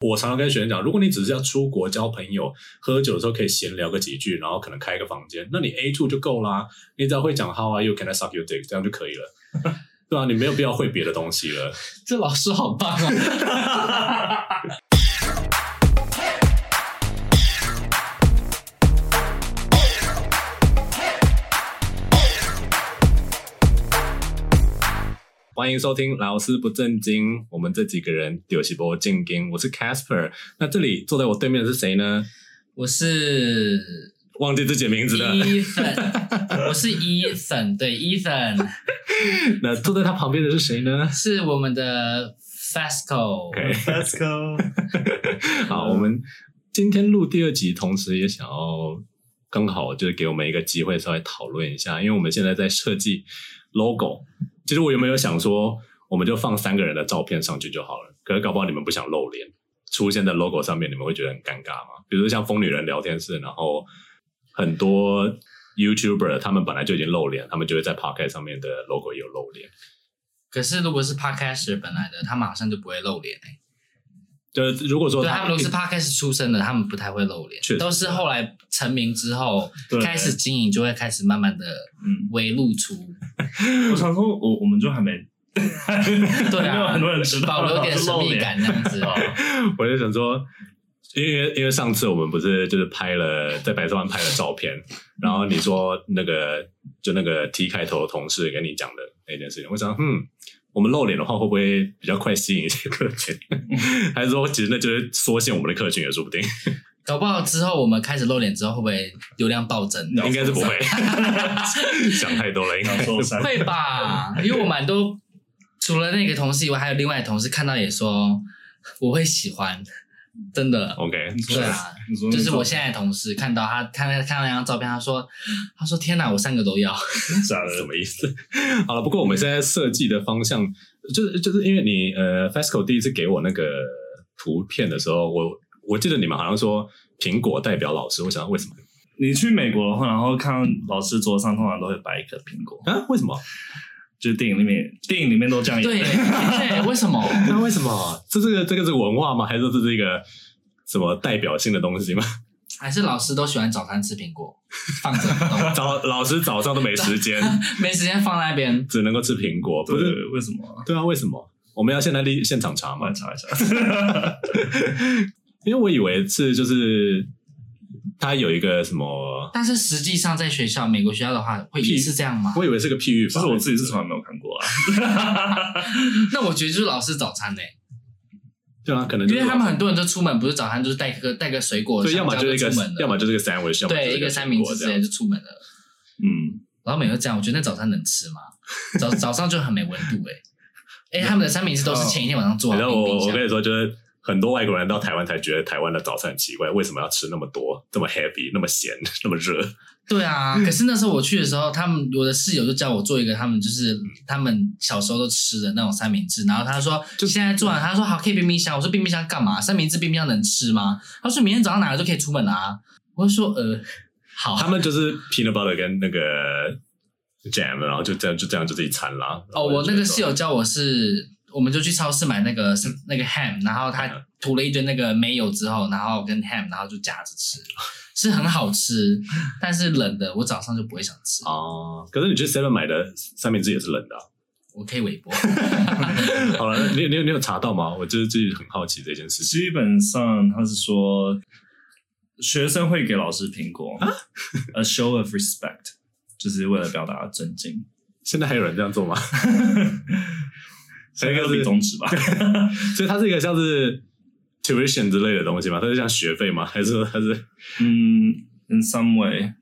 我常常跟学生讲，如果你只是要出国交朋友、喝酒的时候可以闲聊个几句，然后可能开一个房间，那你 A two 就够啦。你只要会讲 How are you? Can I suck your dick? 这样就可以了。对啊，你没有必要会别的东西了。这老师好棒啊！欢迎收听老师不正经，我们这几个人就是不正经。我是 Casper，那这里坐在我对面的是谁呢？我是忘记自己的名字了。Ethan，我是 Ethan，对 Ethan。那坐在他旁边的是谁呢？是我们的 Fasco，Fasco。好，我们今天录第二集，同时也想要刚好就是给我们一个机会，稍微讨论一下，因为我们现在在设计 logo。其实我有没有想说，我们就放三个人的照片上去就好了？可是搞不好你们不想露脸，出现在 logo 上面，你们会觉得很尴尬吗？比如说像疯女人聊天室，然后很多 YouTuber 他们本来就已经露脸，他们就会在 Podcast 上面的 logo 有露脸。可是如果是 podcast 本来的，他马上就不会露脸哎。就是如果说他们都是 Podcast 出身的，他们不太会露脸，都是后来成名之后开始经营，就会开始慢慢的嗯。微露出。我想说，我我们就还没，对啊，没有很多人知道，保留点神秘感这样子。我就想说，因为因为上次我们不是就是拍了在白色湾拍了照片，然后你说那个就那个 T 开头的同事跟你讲的那件事情，我想嗯，我们露脸的话会不会比较快吸引一些客群？还是说其实那就是缩限我们的客群也说不定。搞不好之后我们开始露脸之后，会不会流量暴增？应该是不会，想太多了，应该说会吧？因为我蛮多，除了那个同事以外，还有另外的同事看到也说我会喜欢，真的。OK，对啊，就是我现在的同事看到他看看到那张照片，他说他说天哪，我三个都要，啥的什么意思？好了，不过我们现在设计的方向就是就是因为你呃，Fasco 第一次给我那个图片的时候，我。我记得你们好像说苹果代表老师，我想为什么？你去美国的话，然后看老师桌上通常都会摆一颗苹果啊？为什么？就是电影里面，电影里面都这样演。对对，为什么？那为什么？这这个这个是文化吗？还是这是一个什么代表性的东西吗？还是老师都喜欢早餐吃苹果，放着 早老师早上都没时间，没时间放那边，只能够吃苹果，不是为什么？对啊，为什么？我们要现在立现场查吗？查一下。因为我以为是就是他有一个什么，但是实际上在学校美国学校的话会也是这样吗？我以为是个譬喻，其实我自己是从来没有看过啊。那我觉得就是老师早餐呢、欸，对啊，可能因为他们很多人都出门不是早餐就是带个带个水果，对，要么就是一个要么就是个三文，对，一个三明治之类就出门了。嗯，然后每个这样，我觉得那早餐能吃吗？早早上就很没温度哎、欸，哎、欸，他们的三明治都是前一天晚上做的。然后我我跟你说就是。很多外国人到台湾才觉得台湾的早餐很奇怪，为什么要吃那么多，这么 heavy，那么咸，那么热？对啊，可是那时候我去的时候，他们我的室友就叫我做一个他们就是他们小时候都吃的那种三明治，然后他说就现在做完，他说好可以冰冰箱，我说冰冰箱干嘛？三明治冰冰箱能吃吗？他说明天早上拿了就可以出门啊。我就说呃好，他们就是 peanut butter 跟那个 jam，然后就这样就这样就这一餐啦。哦，我那个室友叫我是。我们就去超市买那个那个 ham，然后他涂了一堆那个 mayo 之后，然后跟 ham，然后就夹着吃，是很好吃，但是冷的，我早上就不会想吃。哦，可是你去 seven 买的三明治也是冷的啊？我可以微波。好了，你你有你有查到吗？我就是自己很好奇这件事。基本上他是说，学生会给老师苹果啊，a show of respect，就是为了表达尊敬。现在还有人这样做吗？应该是比中指吧，所以它是一个像是 tuition 之类的东西嘛？它是像学费吗？还是说它是嗯，in some way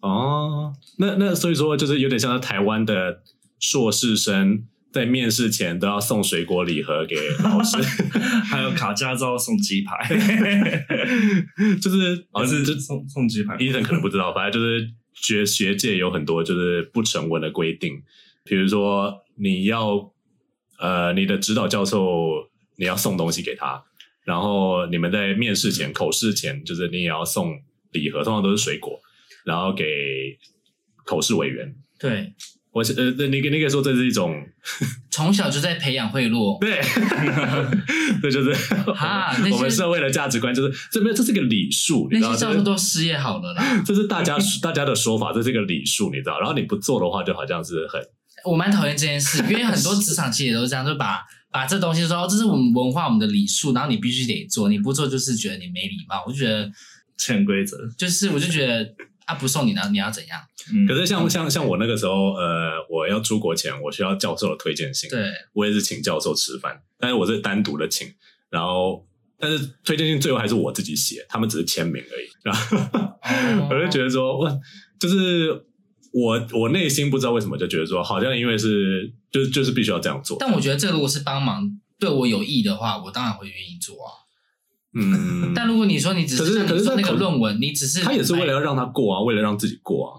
哦？那那所以说就是有点像是台湾的硕士生在面试前都要送水果礼盒给老师，还有考驾照送鸡排，就是好像是送送鸡排。Ethan 可能不知道，反正就是学学界有很多就是不成文的规定，比如说你要。呃，你的指导教授你要送东西给他，然后你们在面试前、口试前，就是你也要送礼盒，通常都是水果，然后给口试委员。对，我是呃，你你可以说这是一种从小就在培养贿赂，对，这就是哈我们社会的价值观，就是这边这是个礼数，你知道那些教授都失业好了啦，这是大家大家的说法，这是一个礼数，你知道，然后你不做的话，就好像是很，我蛮讨厌这件事，因为很多职场其实也都是这样，就把把这东西说这是我们文化，我们的礼数，然后你必须得做，你不做就是觉得你没礼貌，我就觉得潜规则，就是我就觉得。他、啊、不送你呢，你要怎样？嗯、可是像像像我那个时候，呃，我要出国前，我需要教授的推荐信。对，我也是请教授吃饭，但是我是单独的请，然后但是推荐信最后还是我自己写，他们只是签名而已。然后、哦、我就觉得说，哇，就是我我内心不知道为什么就觉得说，好像因为是就就是必须要这样做。但我觉得这如果是帮忙对我有益的话，我当然会愿意做啊。嗯，但如果你说你只是可是那个论文，你只是他也是为了要让他过啊，为了让自己过啊，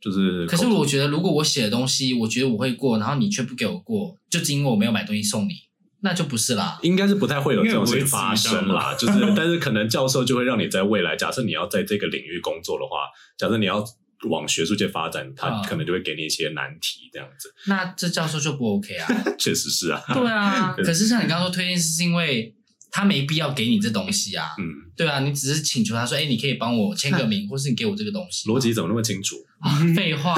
就是。可是我觉得，如果我写的东西，我觉得我会过，然后你却不给我过，就是因为我没有买东西送你，那就不是啦。应该是不太会有这种事情发生啦，就是，但是可能教授就会让你在未来，假设你要在这个领域工作的话，假设你要往学术界发展，他可能就会给你一些难题这样子。那这教授就不 OK 啊？确实是啊。对啊，可是像你刚刚说推荐是因为。他没必要给你这东西啊，嗯，对啊，你只是请求他说，哎，你可以帮我签个名，或是你给我这个东西。逻辑怎么那么清楚？啊，废话，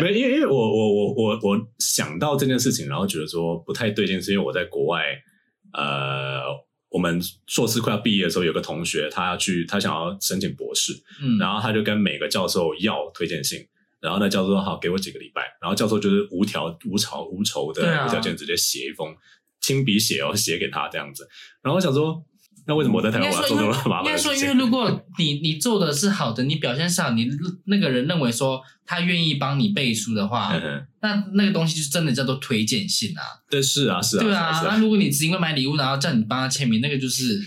没，因为因为我我我我我想到这件事情，然后觉得说不太对劲，是因为我在国外，呃，我们硕士快要毕业的时候，有个同学他要去，他想要申请博士，嗯，然后他就跟每个教授要推荐信，然后那教授说好，给我几个礼拜，然后教授就是无条无偿无仇的无条件直接写一封。亲笔写哦，写给他这样子，然后我想说，那为什么我在台湾我要做这么麻烦？应该说，因为如果你你做的是好的，你表现上你那个人认为说他愿意帮你背书的话，嗯、那那个东西就真的叫做推荐信啊。对，是啊，是啊，对啊。啊啊那如果你只因为买礼物，然后叫你帮他签名，那个就是。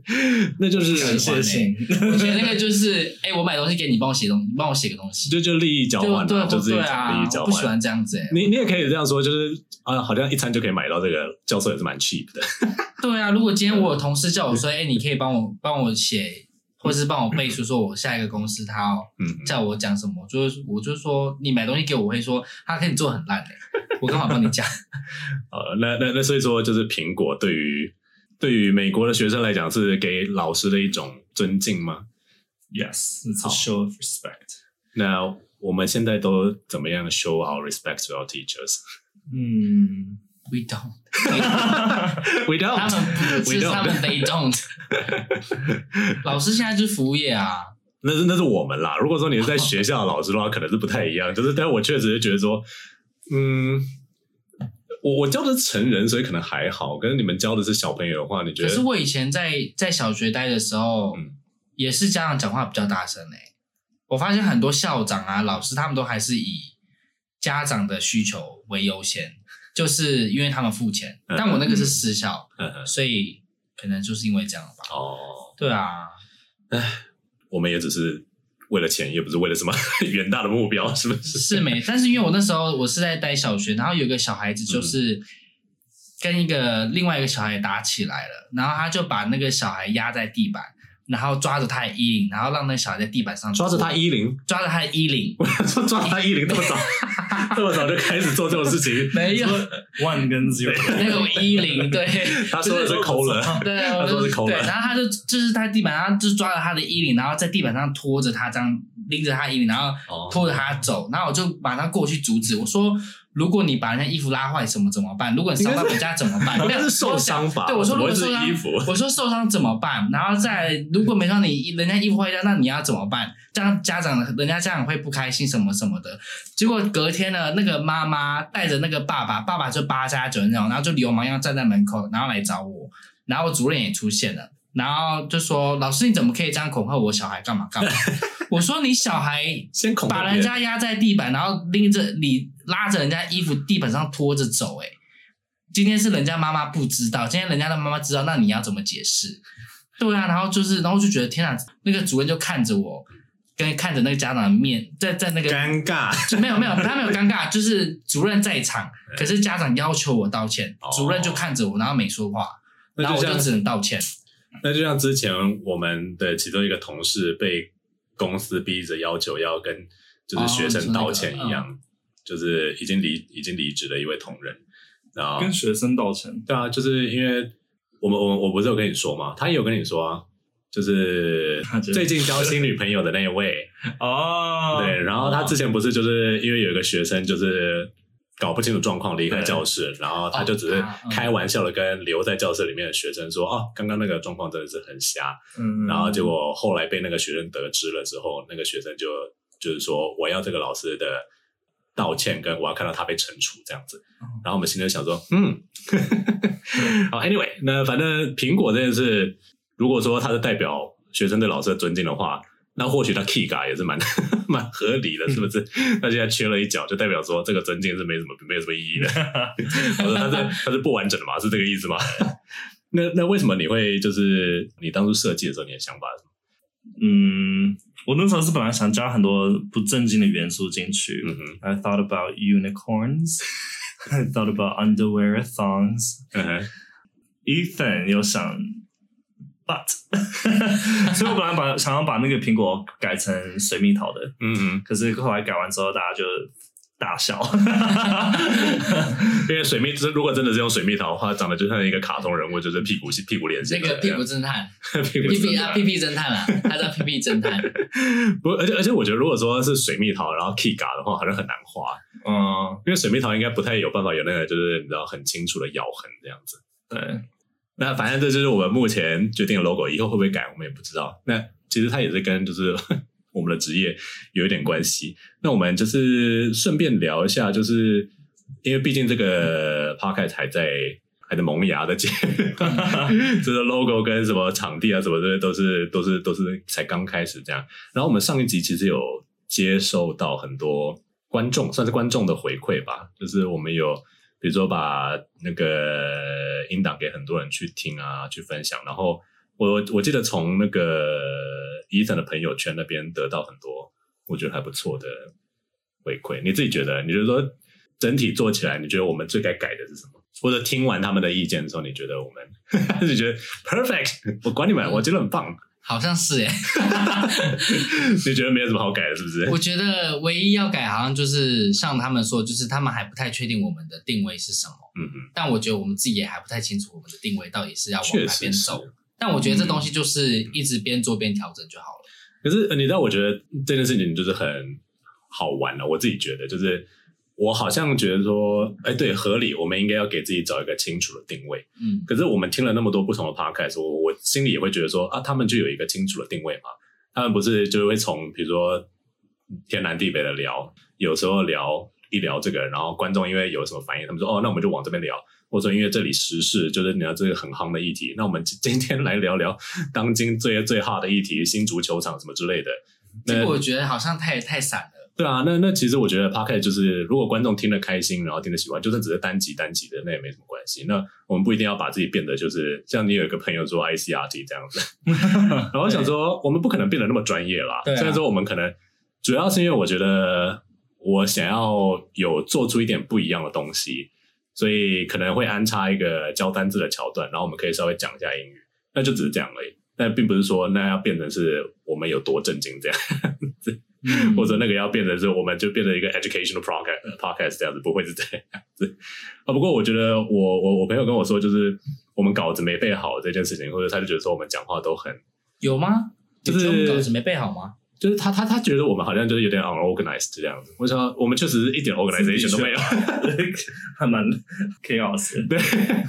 那就是感谢信，我觉得那个就是，哎、欸，我买东西给你，帮我写东西，帮我写个东西，就就利益交换，对就是利益交换。不喜欢这样子、欸，你你也可以这样说，就是啊，好像一餐就可以买到这个，教授也是蛮 cheap 的。对啊，如果今天我有同事叫我说，哎、欸，你可以帮我帮我写，或者是帮我背书，说我下一个公司他要叫我讲什么，就是我就说你买东西给我，我会说他可以做很烂的、欸，我刚好帮你讲。呃，那那那所以说，就是苹果对于。对于美国的学生来讲，是给老师的一种尊敬吗？Yes, it's a show of respect. 那我们现在都怎么样 show our respect to our teachers？嗯，We don't. We don't. 他们不是他们 They don't. 老师现在就是服务业啊。那是那是我们啦。如果说你是在学校的老师的话，可能是不太一样。就是，但是我确实是觉得说，嗯。我我教的是成人，所以可能还好。可是你们教的是小朋友的话，你觉得？可是我以前在在小学待的时候，嗯、也是家长讲话比较大声诶。我发现很多校长啊、老师，他们都还是以家长的需求为优先，就是因为他们付钱。嗯、但我那个是私校，所以可能就是因为这样吧。哦，对啊。唉，我们也只是。为了钱，也不是为了什么 远大的目标，是不是？是没，但是因为我那时候我是在带小学，然后有个小孩子就是跟一个另外一个小孩打起来了，然后他就把那个小孩压在地板。然后抓着他的衣领，然后让那小孩在地板上抓着他衣领，抓着他的衣领。我想说抓他衣领这么早，这么早就开始做这种事情，没有。one 跟 zero 那种衣领，对，他说的是抠了，对，他说是抠了，然后他就就是他地板上就抓着他的衣领，然后在地板上拖着他这样拎着他衣领，然后拖着他走，然后我就马上过去阻止，我说。如果你把人家衣服拉坏，什么怎么办？如果你伤到人家怎么办？应该是受伤吧？对，我说如果受伤，我说受伤怎么办？然后再如果没让你人家衣服坏掉，那你要怎么办？这样家长人家家长会不开心什么什么的。结果隔天呢，那个妈妈带着那个爸爸，爸爸就八加九那种，然后就流氓一样站在门口，然后来找我，然后主任也出现了。然后就说：“老师，你怎么可以这样恐吓我小孩？干嘛干嘛？” 我说：“你小孩先把人家压在地板，然后拎着你拉着人家衣服地板上拖着走。哎，今天是人家妈妈不知道，今天人家的妈妈知道，那你要怎么解释？对啊，然后就是，然后就觉得天啊，那个主任就看着我，跟看着那个家长的面，在在那个尴尬，没有没有，他没有尴尬，就是主任在场，可是家长要求我道歉，主任就看着我，然后没说话，然后我就只能道歉。”那就像之前我们的其中一个同事被公司逼着要求要跟，就是学生道歉一样，哦那个嗯、就是已经离已经离职的一位同仁，然后跟学生道歉。对啊，就是因为我们我我不是有跟你说吗？他也有跟你说啊，就是 最近交新女朋友的那一位 哦，对，然后他之前不是就是因为有一个学生就是。搞不清楚状况，离开教室，然后他就只是开玩笑的跟留在教室里面的学生说：“哦，刚刚那个状况真的是很瞎。”嗯，然后结果后来被那个学生得知了之后，那个学生就就是说：“我要这个老师的道歉，跟我要看到他被惩处这样子。”然后我们心里想说：“嗯，好，anyway，那反正苹果这件事，如果说他是代表学生对老师的尊敬的话。”那或许他 key 嘎也是蛮 蛮合理的，是不是？他现在缺了一角，就代表说这个尊敬是没什么没有什么意义的。我说他是他是不完整的嘛，是这个意思吗？那那为什么你会就是你当初设计的时候，你的想法是什么？嗯，我那时候是本来想加很多不正经的元素进去。嗯哼，I thought about unicorns, I thought about underwear thongs。嗯哼，Ethan 有想。But，所以我本来把想要把那个苹果改成水蜜桃的，嗯。嗯，可是后来改完之后，大家就大笑，因为水蜜如果真的是用水蜜桃的话，长得就像一个卡通人物，就是屁股屁股脸型，那个屁股侦探，屁屁啊屁屁侦探啊，他叫屁屁侦探。不，而且而且我觉得，如果说是水蜜桃，然后 K 嘎的话，好像很难画，嗯，因为水蜜桃应该不太有办法有那个，就是你知道很清楚的咬痕这样子，对。那反正这就是我们目前决定的 logo，以后会不会改我们也不知道。那其实它也是跟就是 我们的职业有一点关系。那我们就是顺便聊一下，就是因为毕竟这个 podcast 还在还在萌芽的阶段，这 个 logo 跟什么场地啊什么的都是都是都是才刚开始这样。然后我们上一集其实有接受到很多观众，算是观众的回馈吧，就是我们有。比如说把那个音档给很多人去听啊，去分享。然后我我记得从那个 Ethan 的朋友圈那边得到很多我觉得还不错的回馈。你自己觉得？你就说整体做起来，你觉得我们最该改的是什么？或者听完他们的意见的时候，你觉得我们 还是觉得 perfect？我管你们，我觉得很棒。好像是耶，你觉得没有什么好改的，是不是？我觉得唯一要改，好像就是像他们说，就是他们还不太确定我们的定位是什么。嗯嗯。但我觉得我们自己也还不太清楚我们的定位到底是要往哪边走。但我觉得这东西就是一直边做边调整就好了。可是你知道，我觉得这件事情就是很好玩了。我自己觉得就是。我好像觉得说，哎，对，合理，我们应该要给自己找一个清楚的定位。嗯，可是我们听了那么多不同的 podcast，我我心里也会觉得说，啊，他们就有一个清楚的定位嘛？他们不是就是会从比如说天南地北的聊，有时候聊一聊这个，然后观众因为有什么反应，他们说，哦，那我们就往这边聊。或者说因为这里时事就是你要这个很夯的议题，那我们今天来聊聊当今最最 hot 的议题，新足球场什么之类的。这个我觉得好像太太散了。对啊，那那其实我觉得 Podcast 就是，如果观众听得开心，然后听得喜欢，就算只是单集单集的，那也没什么关系。那我们不一定要把自己变得就是像你有一个朋友做 ICRT 这样子，然后我想说，我们不可能变得那么专业啦。对啊。虽然说我们可能主要是因为我觉得我想要有做出一点不一样的东西，所以可能会安插一个教单字的桥段，然后我们可以稍微讲一下英语，那就只是这样而已。但并不是说那要变成是我们有多震惊这样。嗯、或者那个要变成是，我们就变成一个 educational podcast podcast 这样子，不会是这样子 啊。不过我觉得我我我朋友跟我说，就是我们稿子没背好这件事情，或者他就觉得说我们讲话都很有吗？就是稿子没背好吗？就是他他他觉得我们好像就是有点 unorganized 这样子。我想我们确实是一点 organization 都没有，还蛮 chaos。对，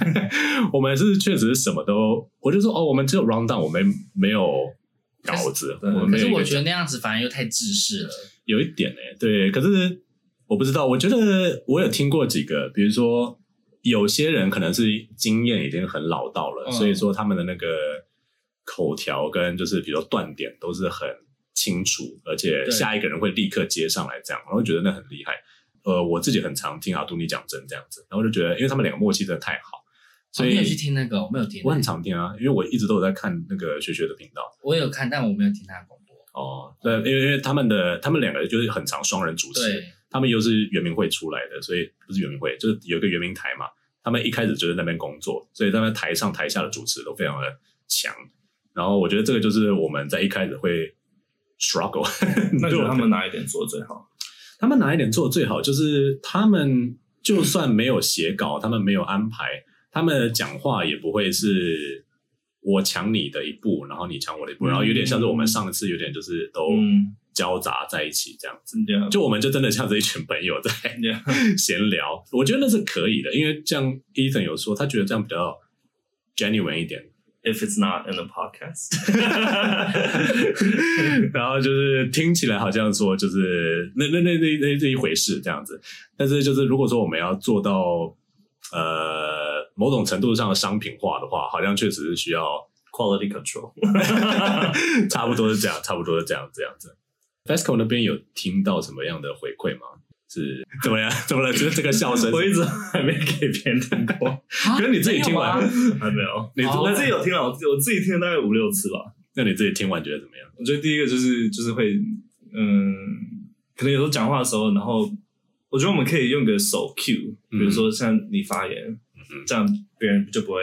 我们是确实是什么都，我就说哦，我们只有 round down，我们没有。稿子，可是，我，可是我觉得那样子反而又太制式了，有一点诶、欸，对。可是我不知道，我觉得我有听过几个，比如说有些人可能是经验已经很老道了，嗯、所以说他们的那个口条跟就是比如说断点都是很清楚，而且下一个人会立刻接上来，这样，然后觉得那很厉害。呃，我自己很常听阿杜尼讲真这样子，然后就觉得，因为他们两个默契真的太好。所以你有去听那个？我没有听。我很常听啊，因为我一直都有在看那个学学的频道。我有看，但我没有听他的广播。哦，对，因为因为他们的他们两个就是很常双人主持，他们又是圆明会出来的，所以不是圆明会，就是有一个圆明台嘛。他们一开始就在那边工作，所以他们台上台下的主持都非常的强。然后我觉得这个就是我们在一开始会 struggle。那就他们哪一点做的最好？他们哪一点做的最好？就是他们就算没有写稿，他们没有安排，他们讲话也不会是我抢你的一步，然后你抢我的一步，然后有点像是我们上次有点就是都交杂在一起这样子。就我们就真的像是一群朋友在 闲聊，我觉得那是可以的，因为像 Ethan 有说，他觉得这样比较 genuine 一点。If it's not in the podcast，然后就是听起来好像说就是那那那那那这一回事这样子，但是就是如果说我们要做到呃某种程度上的商品化的话，好像确实是需要 quality control，差不多是这样，差不多是这样这样子。FESCO 那边有听到什么样的回馈吗？是怎么样？怎么了？就是这个笑声，我一直还没给别人听过。可是你自己听完还没有？你我自己有听了，我我自己听了大概五六次吧。那你自己听完觉得怎么样？我觉得第一个就是就是会，嗯，可能有时候讲话的时候，然后我觉得我们可以用个手 cue，比如说像你发言，这样别人就不会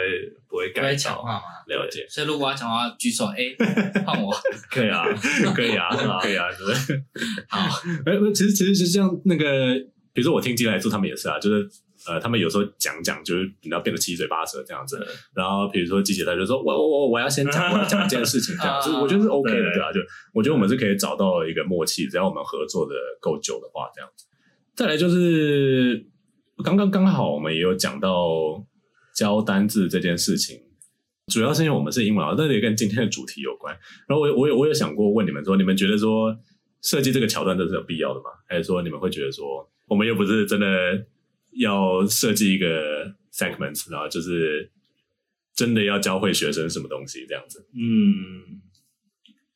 不会改。讲话嘛，了解。所以如果要讲话，举手 A，换我，可以啊，可以啊，可以啊，对不对？好，哎，其实其实是像那个，比如说我听进来做他们也是啊，就是呃，他们有时候讲讲，就是你要变得七嘴八舌这样子。然后比如说季姐她就说，我我我我要先讲，我要讲一件事情这样子，我觉得是 OK 的，对吧？就我觉得我们是可以找到一个默契，只要我们合作的够久的话，这样子。再来就是刚刚刚好我们也有讲到教单字这件事情。主要是因为我们是英文老师，但是也跟今天的主题有关。然后我我有我有想过问你们说，你们觉得说设计这个桥段这是有必要的吗？还是说你们会觉得说，我们又不是真的要设计一个 segment，然后就是真的要教会学生什么东西这样子？嗯。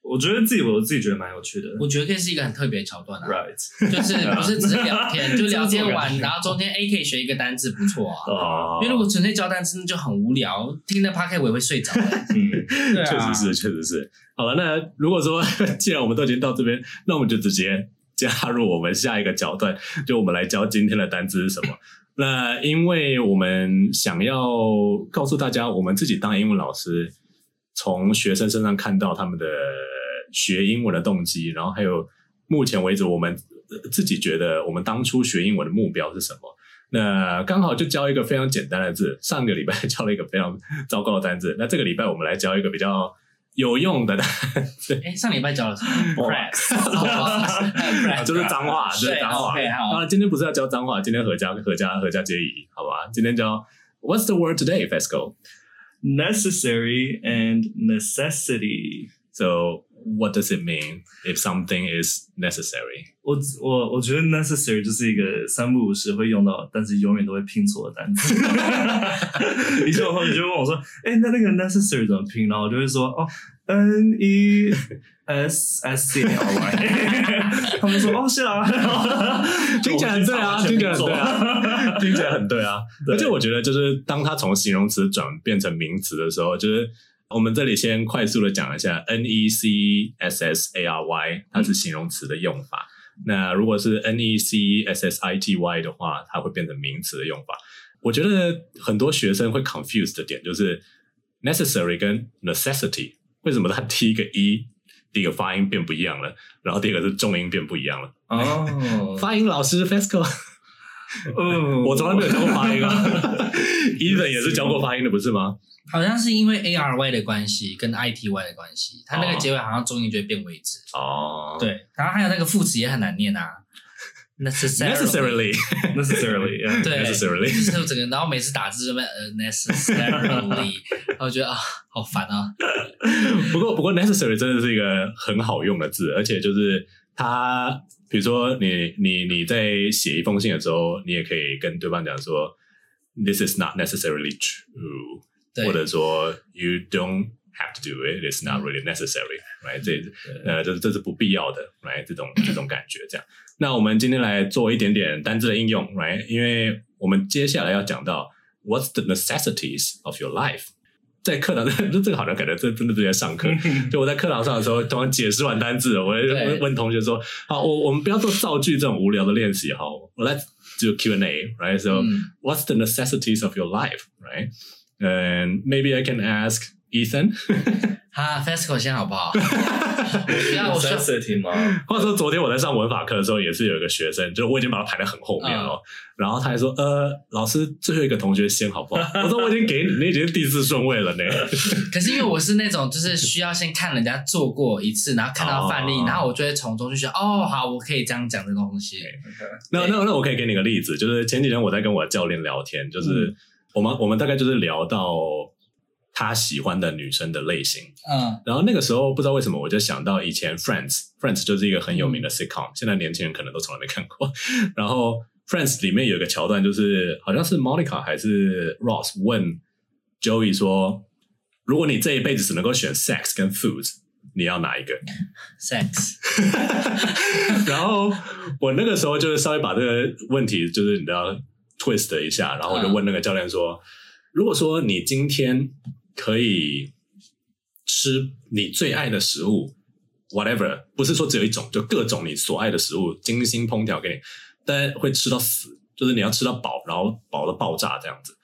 我觉得自己，我自己觉得蛮有趣的。我觉得可以是一个很特别的桥段啊，Right，就是 不是只是聊天，就聊天完，然后中间 A 可以学一个单字，不错啊。因为如果纯粹教单词，那就很无聊，听的我也会睡着。嗯，确实是，确实是。好了，那如果说既然我们都已经到这边，那我们就直接加入我们下一个桥段，就我们来教今天的单字是什么。那因为我们想要告诉大家，我们自己当英文老师，从学生身上看到他们的。学英文的动机，然后还有目前为止我们自己觉得我们当初学英文的目标是什么？那刚好就教一个非常简单的字。上个礼拜教了一个非常糟糕的单字，那这个礼拜我们来教一个比较有用的单词。哎，上礼拜教了什么？Crap，就是脏话，就是脏话。啊，今天不是要教脏话，今天合家合家合家皆宜，好吧？今天教 What's the word today, Fesco? Necessary and necessity. So What does it mean if something is necessary？我我我觉得 necessary 就是一个三不五时会用到，但是永远都会拼错的单词。以前我同学就问我说：“哎、欸，那那个 necessary 怎么拼？”然后我就会说：“哦，N E S S C L Y。”他们说：“哦，是啊，听起来很对啊，听起来很对啊，听起来很对啊。”而且我觉得，就是当它从形容词转变成名词的时候，就是。我们这里先快速的讲一下 N E C S S A R Y，它是形容词的用法。嗯、那如果是 N E C S S I T Y 的话，它会变成名词的用法。我觉得很多学生会 confuse 的点就是 necessary 跟 necessity，为什么它第一个 e 第一个发音变不一样了，然后第二个是重音变不一样了？哦，发音老师 Fesco，嗯，我从来没有教过发音啊，Even 也是教过发音的，不是吗？好像是因为 A R Y 的关系跟 I T Y 的关系，它那个结尾好像重音就会变位置。哦，对，然后还有那个副词也很难念啊，necessarily，就是整个，然后每次打字就变呃 necessarily，然后觉得啊，好烦啊。不过，不过 necessary 真的是一个很好用的字，而且就是它，比如说你你你在写一封信的时候，你也可以跟对方讲说，this is not necessarily true。或者说，you don't have to do it, it's not really necessary, right？这呃，这这是不必要的，right？这种这种感觉，这样。那我们今天来做一点点单字的应用，right？因为我们接下来要讲到 What's the necessities of your life？在课堂上，这个好像感觉真真的是在上课。就我在课堂上的时候，突然解释完单字，我会问问同学说：“好，我我们不要做造句这种无聊的练习，好，Let's do Q and A，right？So What's the necessities of your life？right？” And maybe I can ask Ethan. 哈，FESCO 先好不好？我需要，我需要 sensitive 吗？话说昨天我在上文法课的时候，也是有一个学生，就我已经把他排在很后面了，嗯、然后他还说：“呃，老师最后一个同学先好不好？”我说：“我已经给你，你已经第四顺位了呢。”可是因为我是那种就是需要先看人家做过一次，然后看到范例，哦、然后我就会从中去学。哦，好，我可以这样讲这个东西。那那那我可以给你个例子，就是前几天我在跟我教练聊天，就是我们、嗯、我们大概就是聊到。他喜欢的女生的类型，嗯，然后那个时候不知道为什么我就想到以前 Friends，Friends 就是一个很有名的 sitcom，现在年轻人可能都从来没看过。然后 Friends 里面有一个桥段，就是好像是 Monica 还是 Ross 问 Joey 说：“如果你这一辈子只能够选 sex 跟 food，你要哪一个？”sex。然后我那个时候就是稍微把这个问题就是你知道 twist 一下，然后我就问那个教练说：“嗯、如果说你今天。”可以吃你最爱的食物，whatever，不是说只有一种，就各种你所爱的食物，精心烹调给你，但会吃到死，就是你要吃到饱，然后饱的爆炸这样子，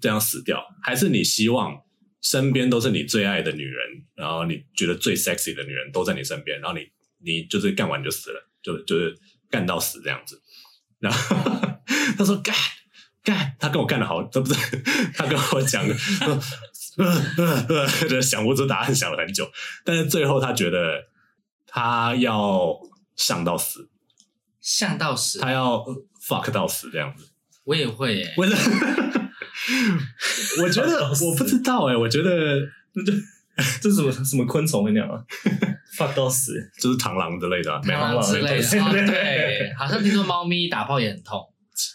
这样死掉，还是你希望身边都是你最爱的女人，然后你觉得最 sexy 的女人都在你身边，然后你你就是干完就死了，就就是干到死这样子，然后 他说干干，他跟我干的好，这不是 他跟我讲的。呃呃呃，就 想不出答案，想了很久，但是最后他觉得他要上到死，上到死，他要 fuck 到死这样子。我也会耶，我 我觉得我不知道哎，我觉得那就 这是什么什么昆虫会那样啊？fuck 到死，就是螳螂之类的，螳螂之类的，对，好像听说猫咪打炮也很痛。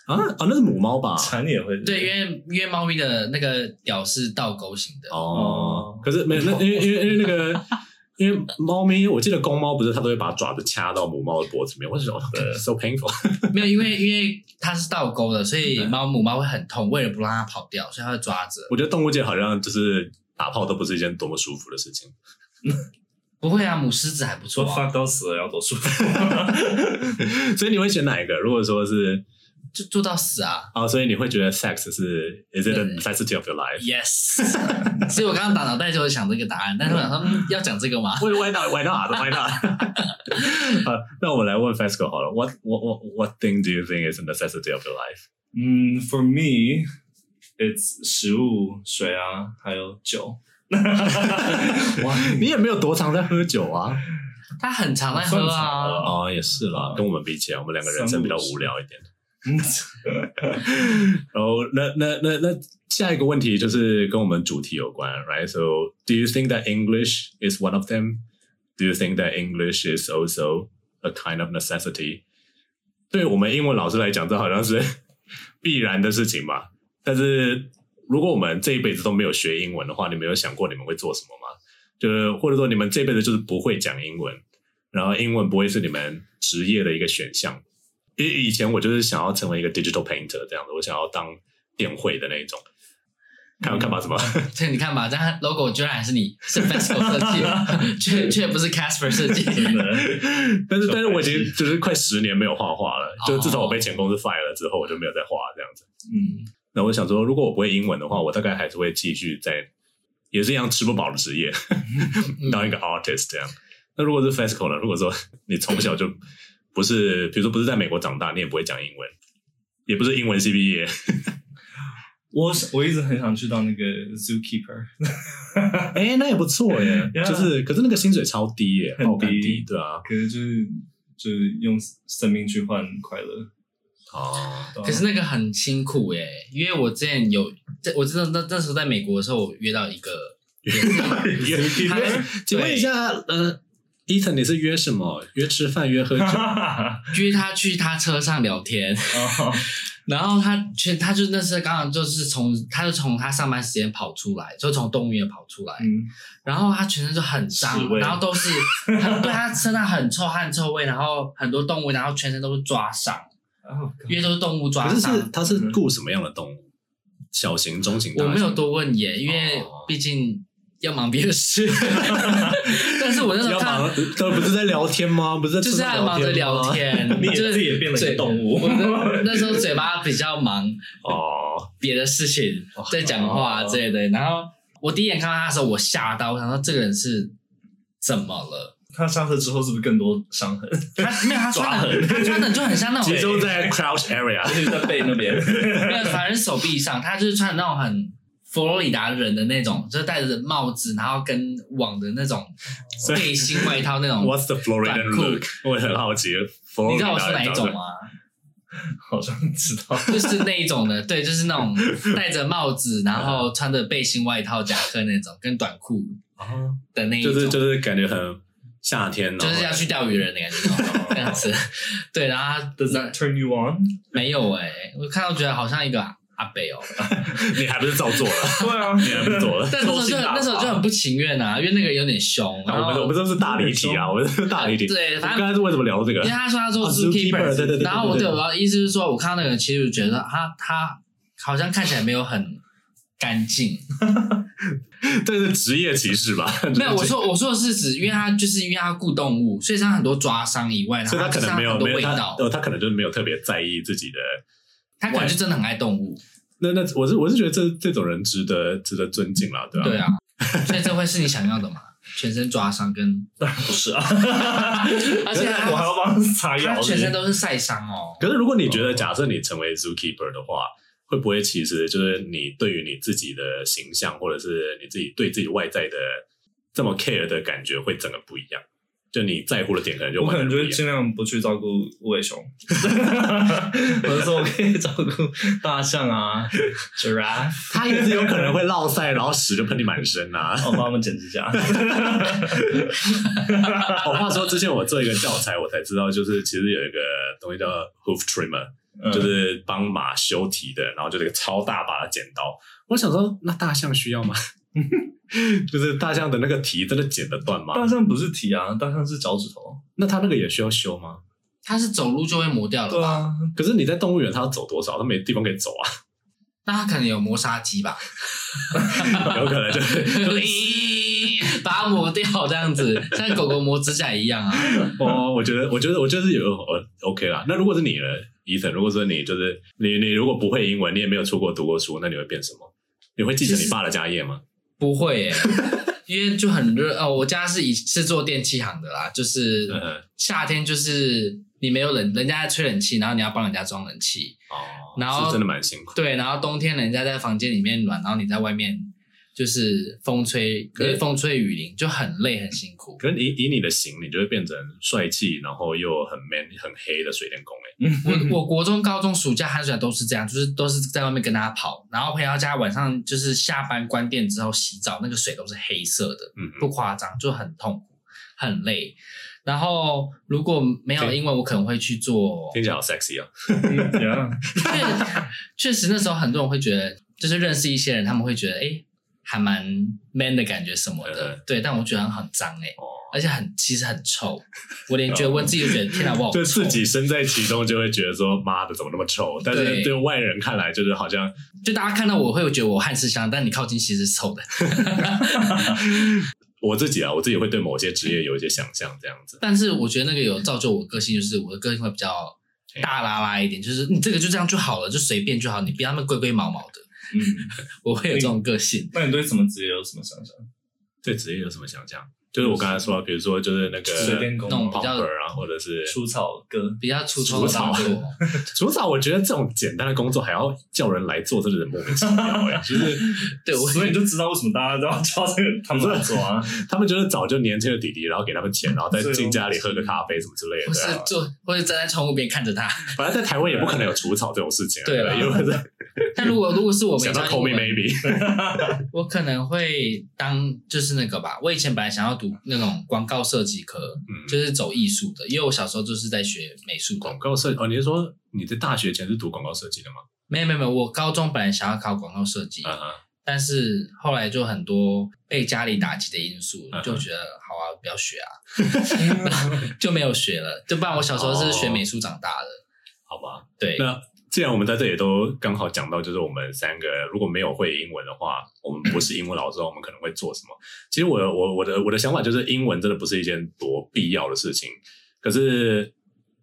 啊啊，那是母猫吧？蝉也会对，因为因为猫咪的那个屌是倒钩型的哦。可是没那因为因为因为那个因为猫咪，我记得公猫不是它都会把爪子掐到母猫的脖子里面，为什么？So painful。没有，因为因为它是倒钩的，所以猫母猫会很痛，为了不让它跑掉，所以它会抓着。我觉得动物界好像就是打炮都不是一件多么舒服的事情。不会啊，母狮子还不错。发高死了要多舒服。所以你会选哪一个？如果说是。就做到死啊！哦，所以你会觉得 sex 是 is it a necessity of your life? Yes。所以我刚刚打脑袋就会想这个答案，但是我想说要讲这个吗？Why not? Why not? Why not? 好，那我们来问 Fesco 好了。What what what what thing do you think is a necessity of your life? 嗯，For me, it's 食物、水啊，还有酒。哇，你也没有多常在喝酒啊？他很常在喝啊。哦，也是啦，跟我们比起来，我们两个人生比较无聊一点。然后，那那那那下一个问题就是跟我们主题有关，right? So, do you think that English is one of them? Do you think that English is also a kind of necessity? 对我们英文老师来讲，这好像是必然的事情吧。但是，如果我们这一辈子都没有学英文的话，你们有想过你们会做什么吗？就是或者说，你们这辈子就是不会讲英文，然后英文不会是你们职业的一个选项。因为以前我就是想要成为一个 digital painter 这样子，我想要当电绘的那种。看我干嘛？什么？这你看吧，这 logo 居然还是你是 FESCO 设计，却却不是 Casper 设计。但是但是我已经就是快十年没有画画了，就自从我被前公司 fire 了之后，我就没有再画这样子。嗯，那我想说，如果我不会英文的话，我大概还是会继续在也是一样吃不饱的职业，当一个 artist 这样。那如果是 FESCO 呢？如果说你从小就不是，比如说不是在美国长大，你也不会讲英文，也不是英文系毕业。我我一直很想去当那个 zookeeper，哎、欸，那也不错耶。Yeah. 就是，可是那个薪水超低耶，很低，低，对啊。可是就是就是用生命去换快乐。哦，可是那个很辛苦耶，因为我之前有在，我知道那那时候在美国的时候，我约到一个，请问一下，呃。Ethan，你是约什么？约吃饭，约喝酒，约他去他车上聊天。然后他全，他就那时候刚好就是从，他就从他上班时间跑出来，就从动物园跑出来。然后他全身就很脏，然后都是，对他身上很臭汗臭味，然后很多动物，然后全身都是抓伤，因为都是动物抓伤。可是他是雇什么样的动物？小型、中型？我没有多问耶，因为毕竟。要忙别的事，但是我那时候看，他不是在聊天吗？不是就是在忙着聊天，你自己也变成动物。那时候嘴巴比较忙哦，别的事情在讲话之类的。然后我第一眼看到他的时候，我吓到，我想说这个人是怎么了？他上车之后是不是更多伤痕？他没有，他穿的，他穿的就很像那种集中在 crouch area，就是在背那边，没有，反正手臂上，他就是穿的那种很佛罗里达人的那种，就是戴着帽子，然后跟网的那种背心外套那种。What's the Floridian look？我也很好奇，你知道我是哪一种吗？好像知道，就是那一种的，对，就是那种 戴着帽子，然后穿着背心外套夹克那种，跟短裤的那一种，就是就是感觉很。夏天就是要去钓鱼人的感觉，这样子。对，然后他 Does that turn you on？没有哎、欸，我看到觉得好像一个阿北哦。你还不是照做了？对啊，你还不是做了？但那时候就那时候就很不情愿啊，因为那个有点凶。我们我们都是大离题啊，我们是大离题。对，反正刚才是为什么聊这个？因为他说他做 zookeeper，对对对。然后我对我的意思是说，我看到那个人，其实我觉得他他好像看起来没有很干净。这是职业歧视吧？没有，我说我说的是指，因为他就是因为他顾动物，所以他很多抓伤以外，所以他可能没有没有味道，呃，他可能就是没有特别在意自己的，他可能就真的很爱动物。那那我是我是觉得这这种人值得值得尊敬啦，对吧？对啊，所以这会是你想要的吗？全身抓伤跟当然不是啊，而且我还要帮他擦药，全身都是晒伤哦。可是如果你觉得，假设你成为 zookeeper 的话。会不会其实就是你对于你自己的形象，或者是你自己对自己外在的这么 care 的感觉，会整个不一样？就你在乎的点可能就我可能就会尽量不去照顾无尾熊，或者说我可以照顾大象啊，giraffe，它也是有可能会落赛，然后屎就喷你满身啊。我 帮他们剪指甲。我话说之前我做一个教材，我才知道，就是其实有一个东西叫 hoof trimmer。就是帮马修蹄的，然后就这个超大把的剪刀。我想说，那大象需要吗？就是大象的那个蹄真的剪得断吗？大象不是蹄啊，大象是脚趾头。那它那个也需要修吗？它是走路就会磨掉了。对啊，可是你在动物园，它要走多少？它没地方可以走啊。那它可能有磨砂机吧？有可能就是 把它磨掉这样子，像狗狗磨指甲一样啊。哦，我觉得，我觉得，我觉得是有 OK 啦。那如果是你呢？伊森，如果说你就是你，你如果不会英文，你也没有出国读过书，那你会变什么？你会继承你爸的家业吗？不会耶，因为就很热哦。我家是以是做电器行的啦，就是夏天就是你没有冷，人家在吹冷气，然后你要帮人家装冷气哦，然后真的蛮辛苦。对，然后冬天人家在房间里面暖，然后你在外面。就是风吹，可是风吹雨淋就很累很辛苦。可是以以你的型，你就会变成帅气，然后又很 man 很黑的水电工诶。我我国中、高中暑假、寒暑假都是这样，就是都是在外面跟大家跑，然后回到家晚上就是下班关店之后洗澡，那个水都是黑色的，嗯，不夸张，就很痛苦很累。然后如果没有英文，我可能会去做。听起来好 sexy 啊！确实那时候很多人会觉得，就是认识一些人，他们会觉得哎。还蛮 man 的感觉什么的，嗯、对，但我觉得很很脏哎，哦、而且很其实很臭，我连觉得我自己都觉得天哪，我好臭，就自己。身在其中就会觉得说妈的怎么那么臭，但是对。外人看来就是好像，就大家看到我会觉得我汗是香，但你靠近其实是臭的。我自己啊，我自己会对某些职业有一些想象这样子，但是我觉得那个有造就我个性，就是我的个性会比较大拉拉一点，就是你这个就这样就好了，就随便就好，你不要那么龟龟毛毛的。嗯，我会有这种个性。那你对什么职业有什么想象？对职业有什么想象？就是我刚才说，比如说就是那个水电工那种比较啊，或者是除草哥，比较除除草。除草，我觉得这种简单的工作还要叫人来做，真的是莫名其妙哎。就是，对，所以你就知道为什么大家都要叫这个他们来做啊。他们就是找就年轻的弟弟，然后给他们钱，然后再进家里喝个咖啡什么之类的。不是做，或者站在窗户边看着他。反正在台湾也不可能有除草这种事情，对，因为在。但如果如果是我没教英文，maybe 我可能会当就是那个吧。我以前本来想要读那种广告设计科，嗯，就是走艺术的，因为我小时候就是在学美术。广告设哦，你是说你在大学前是读广告设计的吗？没有没有没有，我高中本来想要考广告设计，uh. 但是后来就很多被家里打击的因素，uh. 就觉得好啊，不要学啊，就没有学了。就不然我小时候是学美术长大的，好吧？对。既然我们在这里都刚好讲到，就是我们三个如果没有会英文的话，我们不是英文老师，我们可能会做什么？其实我我我的我的想法就是，英文真的不是一件多必要的事情。可是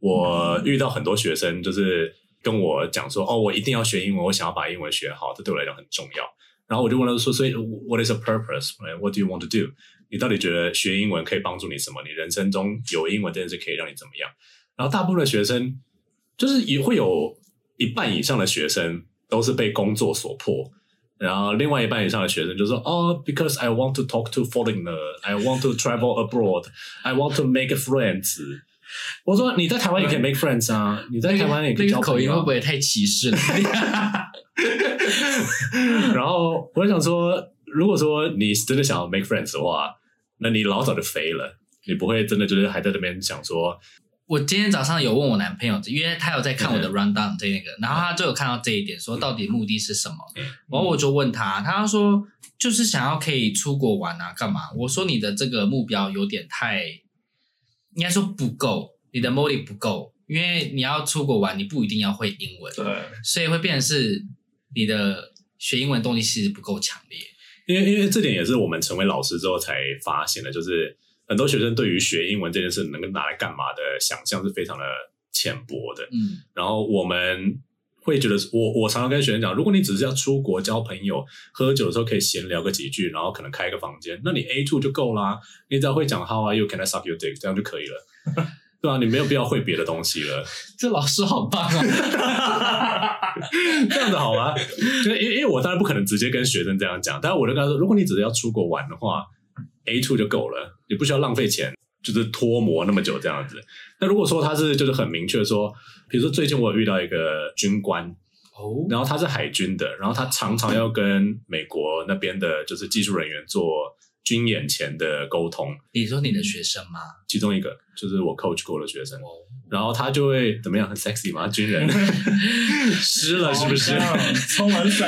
我遇到很多学生，就是跟我讲说：“哦，我一定要学英文，我想要把英文学好，这对我来讲很重要。”然后我就问他说：“所以，what is a purpose？What do you want to do？你到底觉得学英文可以帮助你什么？你人生中有英文这件事可以让你怎么样？”然后大部分的学生就是也会有一半以上的学生都是被工作所迫，然后另外一半以上的学生就说：“哦，because I want to talk to foreigner, I want to travel abroad, I want to make friends。”我说：“你在台湾也可以 make friends 啊，你在台湾也可以交朋友。”口音会不会太歧视了？然后我就想说，如果说你真的想要 make friends 的话，那你老早就飞了，你不会真的就是还在这边想说。我今天早上有问我男朋友，因为他有在看我的 rundown 这那个，然后他就有看到这一点，说到底目的是什么？然后我就问他，他说就是想要可以出国玩啊，干嘛？我说你的这个目标有点太，应该说不够，你的 motive 不够，因为你要出国玩，你不一定要会英文，对，所以会变成是你的学英文动力其实不够强烈。因为因为这点也是我们成为老师之后才发现的，就是。很多学生对于学英文这件事能够拿来干嘛的想象是非常的浅薄的。嗯，然后我们会觉得，我我常常跟学生讲，如果你只是要出国交朋友、喝酒的时候可以闲聊个几句，然后可能开一个房间，那你 A two 就够啦。你只要会讲 How are you? Can I suck your dick? 这样就可以了，对啊，你没有必要会别的东西了。这老师好棒啊！这样子好吗？就因为因为我当然不可能直接跟学生这样讲，但是我就跟他说，如果你只是要出国玩的话。A two 就够了，你不需要浪费钱，就是脱模那么久这样子。那如果说他是就是很明确说，比如说最近我有遇到一个军官，哦，然后他是海军的，然后他常常要跟美国那边的就是技术人员做。军演前的沟通，你说你的学生吗？其中一个就是我 coach 过的学生，然后他就会怎么样？很 sexy 吗？军人 湿了是不是？充满 水，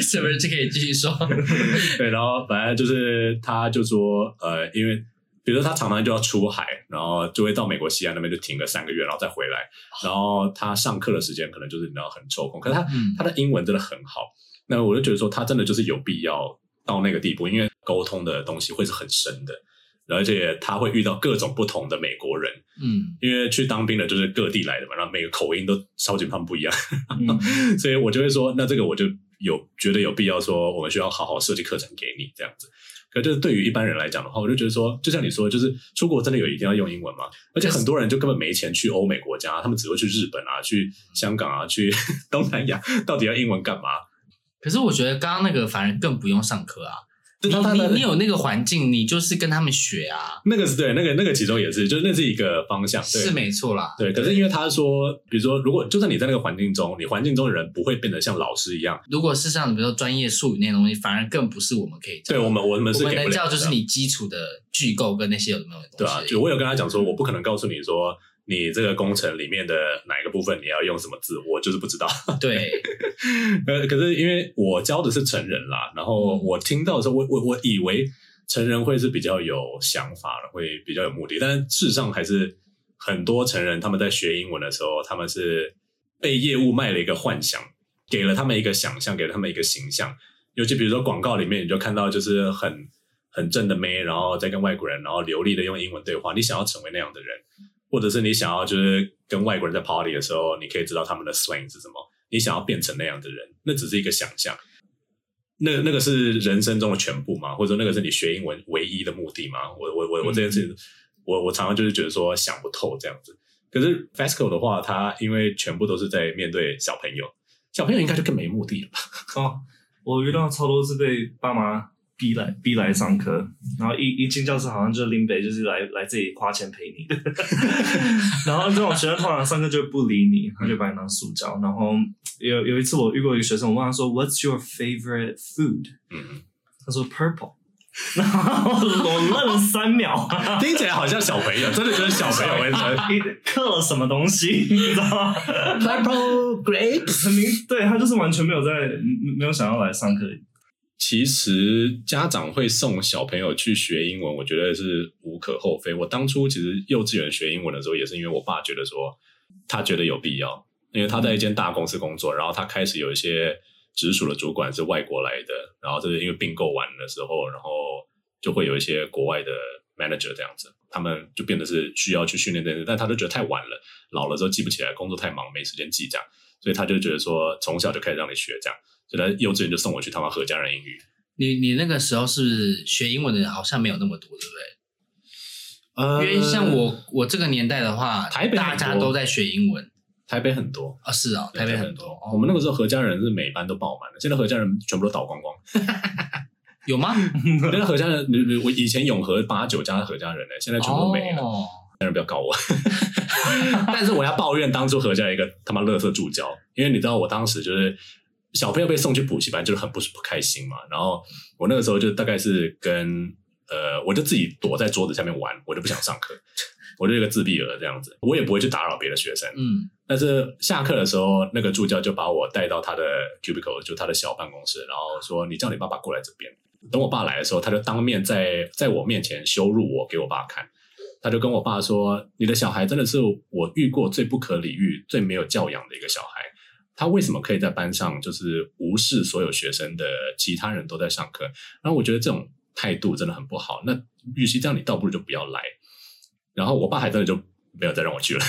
是不是就可以继续说？对，然后反正就是他就说，呃，因为比如说他常常就要出海，然后就会到美国西岸那边就停个三个月，然后再回来，然后他上课的时间可能就是你知道很抽空，可是他、嗯、他的英文真的很好，那我就觉得说他真的就是有必要。到那个地步，因为沟通的东西会是很深的，而且他会遇到各种不同的美国人，嗯，因为去当兵的就是各地来的嘛，然后每个口音都超级胖不一样，嗯、所以我就会说，那这个我就有觉得有必要说，我们需要好好设计课程给你这样子。可就是对于一般人来讲的话，我就觉得说，就像你说，就是出国真的有一定要用英文吗？而且很多人就根本没钱去欧美国家，他们只会去日本啊，去香港啊，去 东南亚，到底要英文干嘛？可是我觉得刚刚那个反而更不用上课啊，你他你你有那个环境，你就是跟他们学啊。那个是对，那个那个其中也是，就是那是一个方向，对是没错啦。对，可是因为他说，比如说，如果就算你在那个环境中，你环境中的人不会变得像老师一样。如果是像比如说专业术语那些东西，反而更不是我们可以教。对我们，我们是给不了的。我们能教就是你基础的句构跟那些有没有东西。对啊，就我有跟他讲说，我不可能告诉你说。你这个工程里面的哪一个部分你要用什么字，我就是不知道。对，呃，可是因为我教的是成人啦，然后我听到的时候，我我我以为成人会是比较有想法的，会比较有目的，但是事实上还是很多成人他们在学英文的时候，他们是被业务卖了一个幻想，给了他们一个想象，给了他们一个形象。尤其比如说广告里面，你就看到就是很很正的妹，然后再跟外国人，然后流利的用英文对话，你想要成为那样的人。或者是你想要就是跟外国人在 party 的时候，你可以知道他们的 slang 是什么。你想要变成那样的人，那只是一个想象。那那个是人生中的全部吗？或者说那个是你学英文唯一的目的吗？我我我我这件事，嗯、我我常常就是觉得说想不透这样子。可是 FASTCO 的话，他因为全部都是在面对小朋友，小朋友应该就更没目的了吧？哦，我遇到超多是被爸妈。逼来逼来上课，然后一一进教室，好像就是林北，就是来来这里花钱陪你的。然后这种学生通常上课就不理你，他就把你当塑胶。然后有有一次我遇过一个学生，我问他说：“What's your favorite food？” 嗯，他说：“Purple。”然后我愣了三秒，听起来好像小朋友，真的就是小朋友。你刻了什么东西？你知道吗？Purple grapes。很明，对他就是完全没有在没有想要来上课。其实家长会送小朋友去学英文，我觉得是无可厚非。我当初其实幼稚园学英文的时候，也是因为我爸觉得说他觉得有必要，因为他在一间大公司工作，然后他开始有一些直属的主管是外国来的，然后就是因为并购完的时候，然后就会有一些国外的 manager 这样子，他们就变得是需要去训练这件事，但他就觉得太晚了，老了之后记不起来，工作太忙没时间记这样，所以他就觉得说从小就开始让你学这样。就在幼稚园就送我去他们何家人英语。你你那个时候是学英文的人好像没有那么多，对不对？呃，因为像我我这个年代的话，台北大家都在学英文。台北很多啊、哦，是啊，台北很多。我们那个时候何家人是每班都爆满了，现在何家人全部都倒光光。有吗？那个何家人，我以前永和八九家的何家人呢，现在全部都没了。哦，家人不要告我。但是我要抱怨当初何家一个他妈垃圾助教，因为你知道我当时就是小朋友被送去补习班，就是很不不开心嘛。然后我那个时候就大概是跟呃，我就自己躲在桌子下面玩，我就不想上课，我就一个自闭儿这样子，我也不会去打扰别的学生。嗯。但是下课的时候，那个助教就把我带到他的 cubicle，就他的小办公室，然后说：“你叫你爸爸过来这边。”等我爸来的时候，他就当面在在我面前羞辱我给我爸看。他就跟我爸说：“你的小孩真的是我遇过最不可理喻、最没有教养的一个小孩。他为什么可以在班上就是无视所有学生的其他人都在上课？然后我觉得这种态度真的很不好。那与其这样，你倒不如就不要来。”然后我爸还真的就没有再让我去了。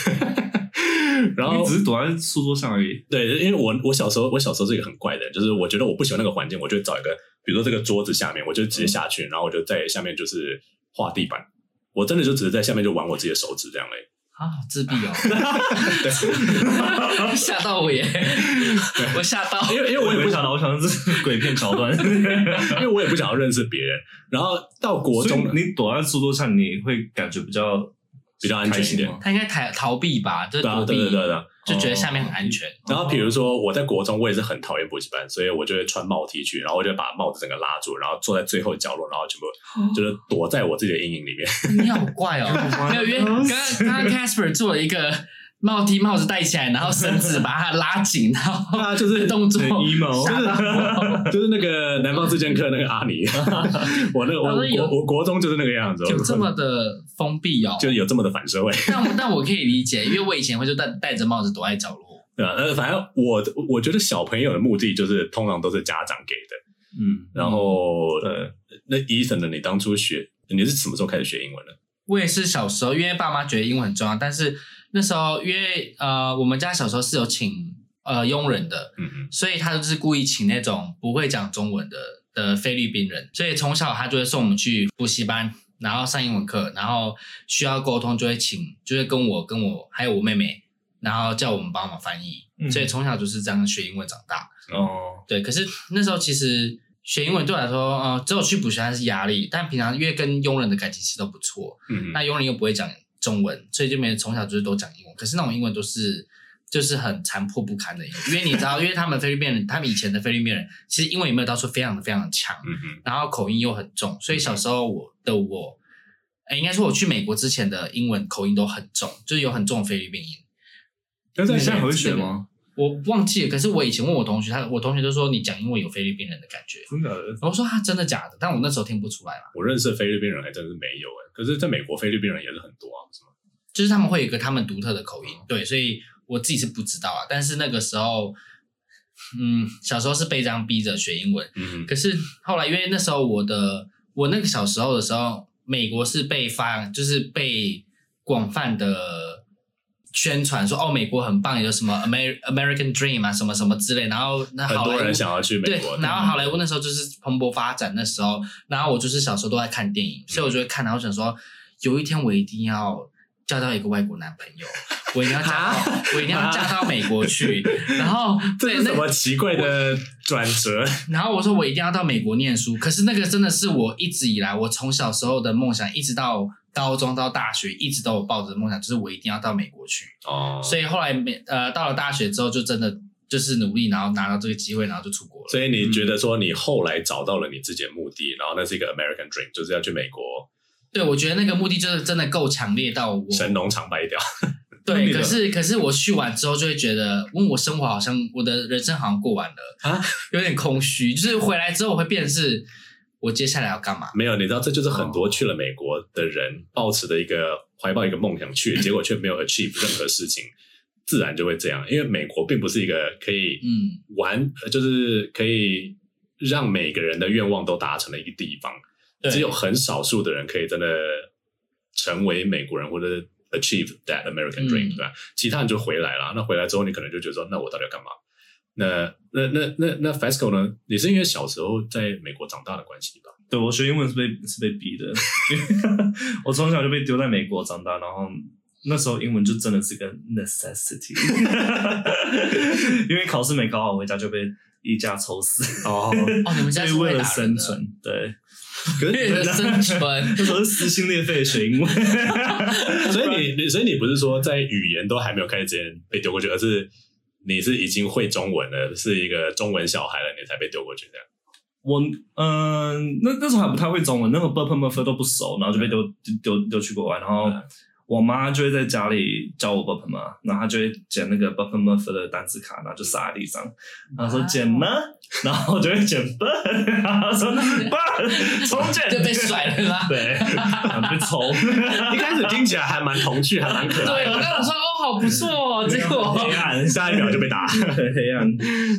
然后只是躲在书桌上而已。对，因为我我小时候我小时候是一个很怪的人，就是我觉得我不喜欢那个环境，我就找一个，比如说这个桌子下面，我就直接下去，嗯、然后我就在下面就是画地板。我真的就只是在下面就玩我自己的手指这样嘞。啊，自闭哦！对，吓到我耶！我吓到，因为因为我也不想到，我想的是鬼片桥段，因为我也不想要认识别人。然后到国中，你躲在书桌上，你会感觉比较。比较安全一点，他应该逃逃避吧，就躲避，对对对对，就觉得下面很安全。然后比如说我在国中，我也是很讨厌补习班，所以我就会穿帽 T 去，然后我就把帽子整个拉住，然后坐在最后角落，然后全部就是躲在我自己的阴影里面。你好怪哦，没有，因为刚刚刚刚 Casper 做了一个。帽 T 帽子戴起来，然后绳子把它拉紧，然后啊，就是动作，就是 就是那个南方四贱客那个阿尼，我那个我我我国中就是那个样子，有这么的封闭哦，就有这么的反社会。但但我可以理解，因为我以前会就戴戴着帽子躲在角落。对啊，呃，反正我我觉得小朋友的目的就是通常都是家长给的，嗯，然后呃，那 Ethan 呢？你当初学你是什么时候开始学英文的？我也是小时候，因为爸妈觉得英文很重要，但是。那时候，因为呃，我们家小时候是有请呃佣人的，嗯嗯，所以他就是故意请那种不会讲中文的的菲律宾人，所以从小他就会送我们去补习班，然后上英文课，然后需要沟通就会请，就会跟我跟我还有我妹妹，然后叫我们帮忙翻译，嗯，所以从小就是这样学英文长大。哦，对，可是那时候其实学英文对我来说，呃，只有去补习班是压力，但平常因为跟佣人的感情其实都不错，嗯，那佣人又不会讲。中文，所以就没人从小就是都讲英文。可是那种英文都是就是很残破不堪的英文，因为你知道，因为他们菲律宾人，他们以前的菲律宾人其实英文也没有到说非常的非常的强，然后口音又很重，所以小时候我的我，哎，应该说我去美国之前的英文口音都很重，就是有很重的菲律宾音。但是你现在会学吗？我忘记了，可是我以前问我同学，他我同学都说你讲英文有菲律宾人的感觉，真的。我说他、啊、真的假的？但我那时候听不出来嘛。我认识的菲律宾人还真是没有哎，可是在美国菲律宾人也是很多啊，是吗？就是他们会有一个他们独特的口音，对，所以我自己是不知道啊。但是那个时候，嗯，小时候是被这样逼着学英文，嗯，可是后来因为那时候我的我那个小时候的时候，美国是被发就是被广泛的。宣传说哦，美国很棒，有什么 Amer American Dream 啊，什么什么之类。然后那很多人想要去美国。对，然后好莱坞那时候就是蓬勃发展那时候。然后我就是小时候都在看电影，所以我就会看。然后想说，有一天我一定要嫁到一个外国男朋友，我一定要嫁到，我一定要嫁到美国去。然后这是什么奇怪的转折？然后我说我一定要到美国念书。可是那个真的是我一直以来我从小时候的梦想，一直到。高中到大学一直都有抱着梦想，就是我一定要到美国去。哦，所以后来美呃到了大学之后，就真的就是努力，然后拿到这个机会，然后就出国了。所以你觉得说你后来找到了你自己的目的，然后那是一个 American Dream，就是要去美国。对，我觉得那个目的就是真的够强烈到我神农尝百掉。对，可是可是我去完之后就会觉得，因为我生活好像我的人生好像过完了啊，有点空虚。就是回来之后我会变成是。我接下来要干嘛？没有，你知道，这就是很多去了美国的人抱持的一个怀抱一个梦想去，结果却没有 achieve 任何事情，自然就会这样。因为美国并不是一个可以嗯完，就是可以让每个人的愿望都达成的一个地方，只有很少数的人可以真的成为美国人或者 achieve that American dream，对吧？其他人就回来了。那回来之后，你可能就觉得说，那我到底要干嘛？那那那那那 FESCO 呢？你是因为小时候在美国长大的关系吧？对，我学英文是被是被逼的，我从小就被丢在美国长大，然后那时候英文就真的是个 necessity，因为考试没考好，回家就被一家抽死。哦哦，你们家是为了生存，对，为了生存，那时候是撕心裂肺学英文，所以你所以你不是说在语言都还没有开始之前被丢过去，而是你是已经会中文了，是一个中文小孩了，你才被丢过去这样。我嗯、那那时候还不太会中文，那个 burp m u f 都不熟，然后就被丢丢丢,丢去国外，然后我妈就会在家里教我 burp 嘛，然后她就会捡那个 burp m u f 的单词卡，然后就撒在地上，然后说捡呢，然后就会捡笨，然后说 笨，从捡就被甩了，对，很不抽。一开始听起来还蛮童趣，还蛮可爱。对我刚刚说。不错哦，结果 黑暗，下一秒就被打，黑暗。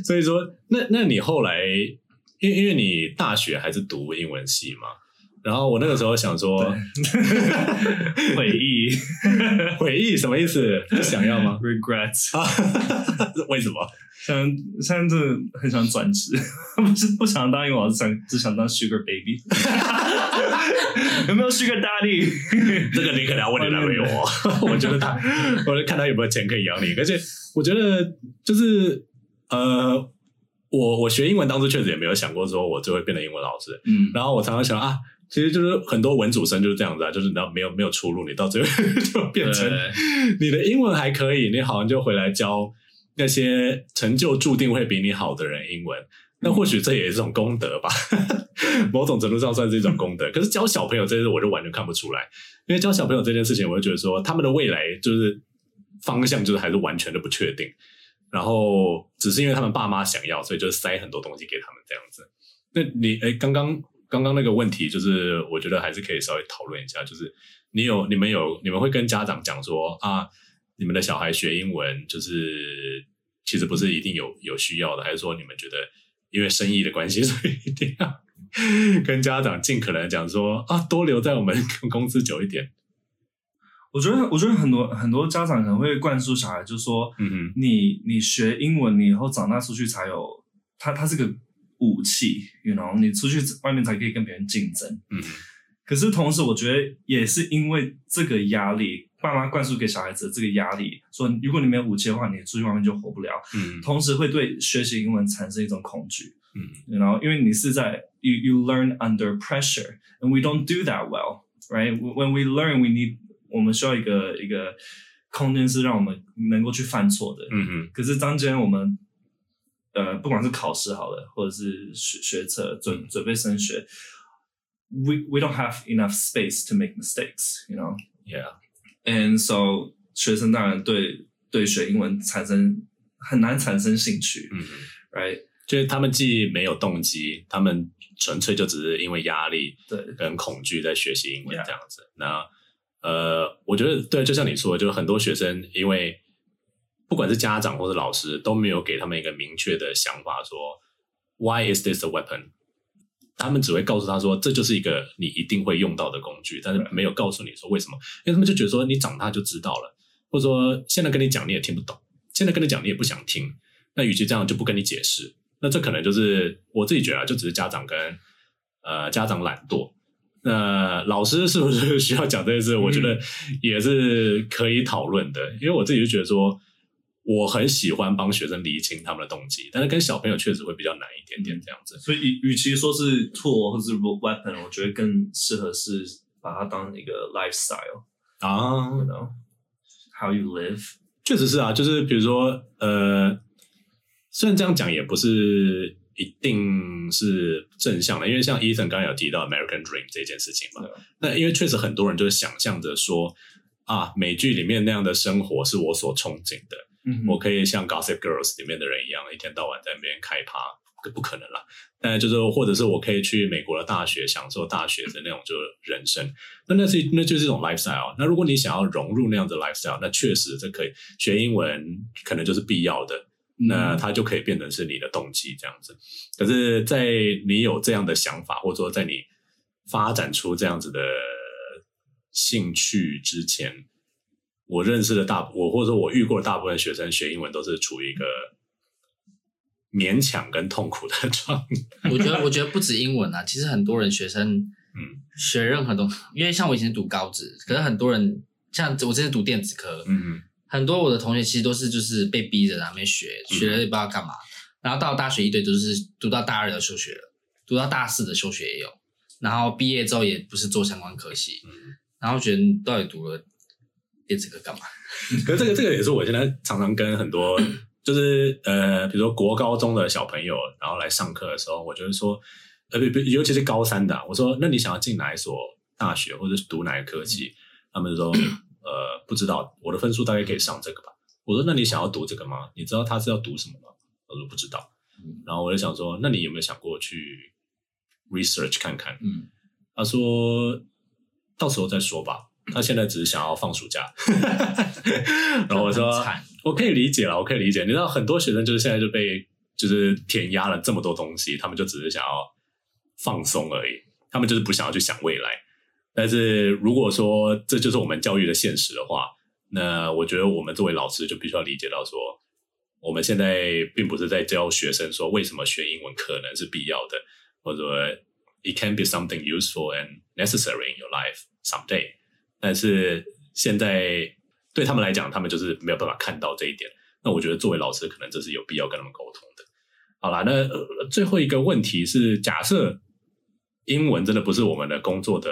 所以说，那那你后来？因为因为你大学还是读英文系嘛，然后我那个时候想说，回忆，回忆什么意思？想要吗？Regrets 啊？为什么？想现在真的很想转职，不是不想当英文老师，想只想当 Sugar Baby。有没有 Sugar Daddy？这个你可能要问你男朋友哦。我觉得他，我就看他有没有钱可以养你。而且我觉得就是呃。我我学英文当初确实也没有想过说我就会变成英文老师，嗯，然后我常常想啊，其实就是很多文主生就是这样子啊，就是你没有没有出路，你到最后就变成你的英文还可以，你好像就回来教那些成就注定会比你好的人英文，那或许这也是一种功德吧，某种程度上算是一种功德。可是教小朋友这件事我就完全看不出来，因为教小朋友这件事情，我就觉得说他们的未来就是方向就是还是完全的不确定。然后只是因为他们爸妈想要，所以就塞很多东西给他们这样子。那你诶，刚刚刚刚那个问题，就是我觉得还是可以稍微讨论一下。就是你有你们有你们会跟家长讲说啊，你们的小孩学英文，就是其实不是一定有有需要的，还是说你们觉得因为生意的关系，所以一定要跟家长尽可能讲说啊，多留在我们公司久一点。我觉得，我觉得很多很多家长可能会灌输小孩，就是说，嗯哼，你你学英文，你以后长大出去才有，它它是个武器，you know，你出去外面才可以跟别人竞争。嗯哼，可是同时，我觉得也是因为这个压力，爸妈灌输给小孩子的这个压力，说如果你没有武器的话，你出去外面就活不了。嗯，同时会对学习英文产生一种恐惧。嗯，然后因为你是在 you you learn under pressure，and we don't do that well，right？When we learn, we need 我们需要一个一个空间，是让我们能够去犯错的。嗯哼。可是当今天我们，呃，不管是考试好了，或者是学学测准准备升学，we we don't have enough space to make mistakes, you know? Yeah. And so 学生当然对对学英文产生很难产生兴趣。嗯。Right？就是他们既没有动机，他们纯粹就只是因为压力对跟恐惧在学习英文这样子。那呃，我觉得对，就像你说的，就是很多学生，因为不管是家长或者老师，都没有给他们一个明确的想法，说 Why is this a weapon？他们只会告诉他说，这就是一个你一定会用到的工具，但是没有告诉你说为什么，因为他们就觉得说你长大就知道了，或者说现在跟你讲你也听不懂，现在跟你讲你也不想听，那与其这样，就不跟你解释，那这可能就是我自己觉得，就只是家长跟呃家长懒惰。那老师是不是需要讲这件事？我觉得也是可以讨论的，嗯、因为我自己就觉得说，我很喜欢帮学生理清他们的动机，但是跟小朋友确实会比较难一点点这样子。所以与，其说是 tool 或者是 weapon，我觉得更适合是把它当一个 lifestyle 啊，you know，how you live。确实是啊，就是比如说，呃，虽然这样讲也不是。一定是正向的，因为像 Ethan 刚刚有提到 American Dream 这件事情嘛。对那因为确实很多人就是想象着说啊，美剧里面那样的生活是我所憧憬的，嗯，我可以像 Gossip Girls 里面的人一样，一天到晚在那边开趴，不可能啦。但就是或者是我可以去美国的大学享受大学的那种就是人生，那那是那就是一种 lifestyle。那如果你想要融入那样的 lifestyle，那确实这可以学英文，可能就是必要的。那它就可以变成是你的动机这样子，可是，在你有这样的想法，或者说在你发展出这样子的兴趣之前，我认识的大我或者说我遇过的大部分学生学英文都是处于一个勉强跟痛苦的 状态。我觉得，我觉得不止英文啊，其实很多人学生，嗯，学任何东西，因为像我以前读高职，可是很多人像我之前读电子科，嗯嗯，很多我的同学其实都是就是被逼着在那边学，学了也不知道干嘛，嗯、然后到大学一堆都是读到大二的休学了，读到大四的休学也有，然后毕业之后也不是做相关科系，嗯，然后觉得到底读了电子科干嘛？可是这个这个也是我现在常常跟很多就是呃，比如说国高中的小朋友，然后来上课的时候，我就是说，呃，不不，尤其是高三的，我说，那你想要进哪一所大学，或者是读哪个科技？他们就说，呃，不知道，我的分数大概可以上这个吧。我说，那你想要读这个吗？你知道他是要读什么吗？我说不知道。然后我就想说，那你有没有想过去 research 看看？嗯，他说，到时候再说吧。他现在只是想要放暑假，然后我说我可以理解了，我可以理解。你知道很多学生就是现在就被就是填压了这么多东西，他们就只是想要放松而已，他们就是不想要去想未来。但是如果说这就是我们教育的现实的话，那我觉得我们作为老师就必须要理解到说，我们现在并不是在教学生说为什么学英文可能是必要的，或者说 it can be something useful and necessary in your life someday。但是现在对他们来讲，他们就是没有办法看到这一点。那我觉得作为老师，可能这是有必要跟他们沟通的。好啦，那、呃、最后一个问题是：假设英文真的不是我们的工作的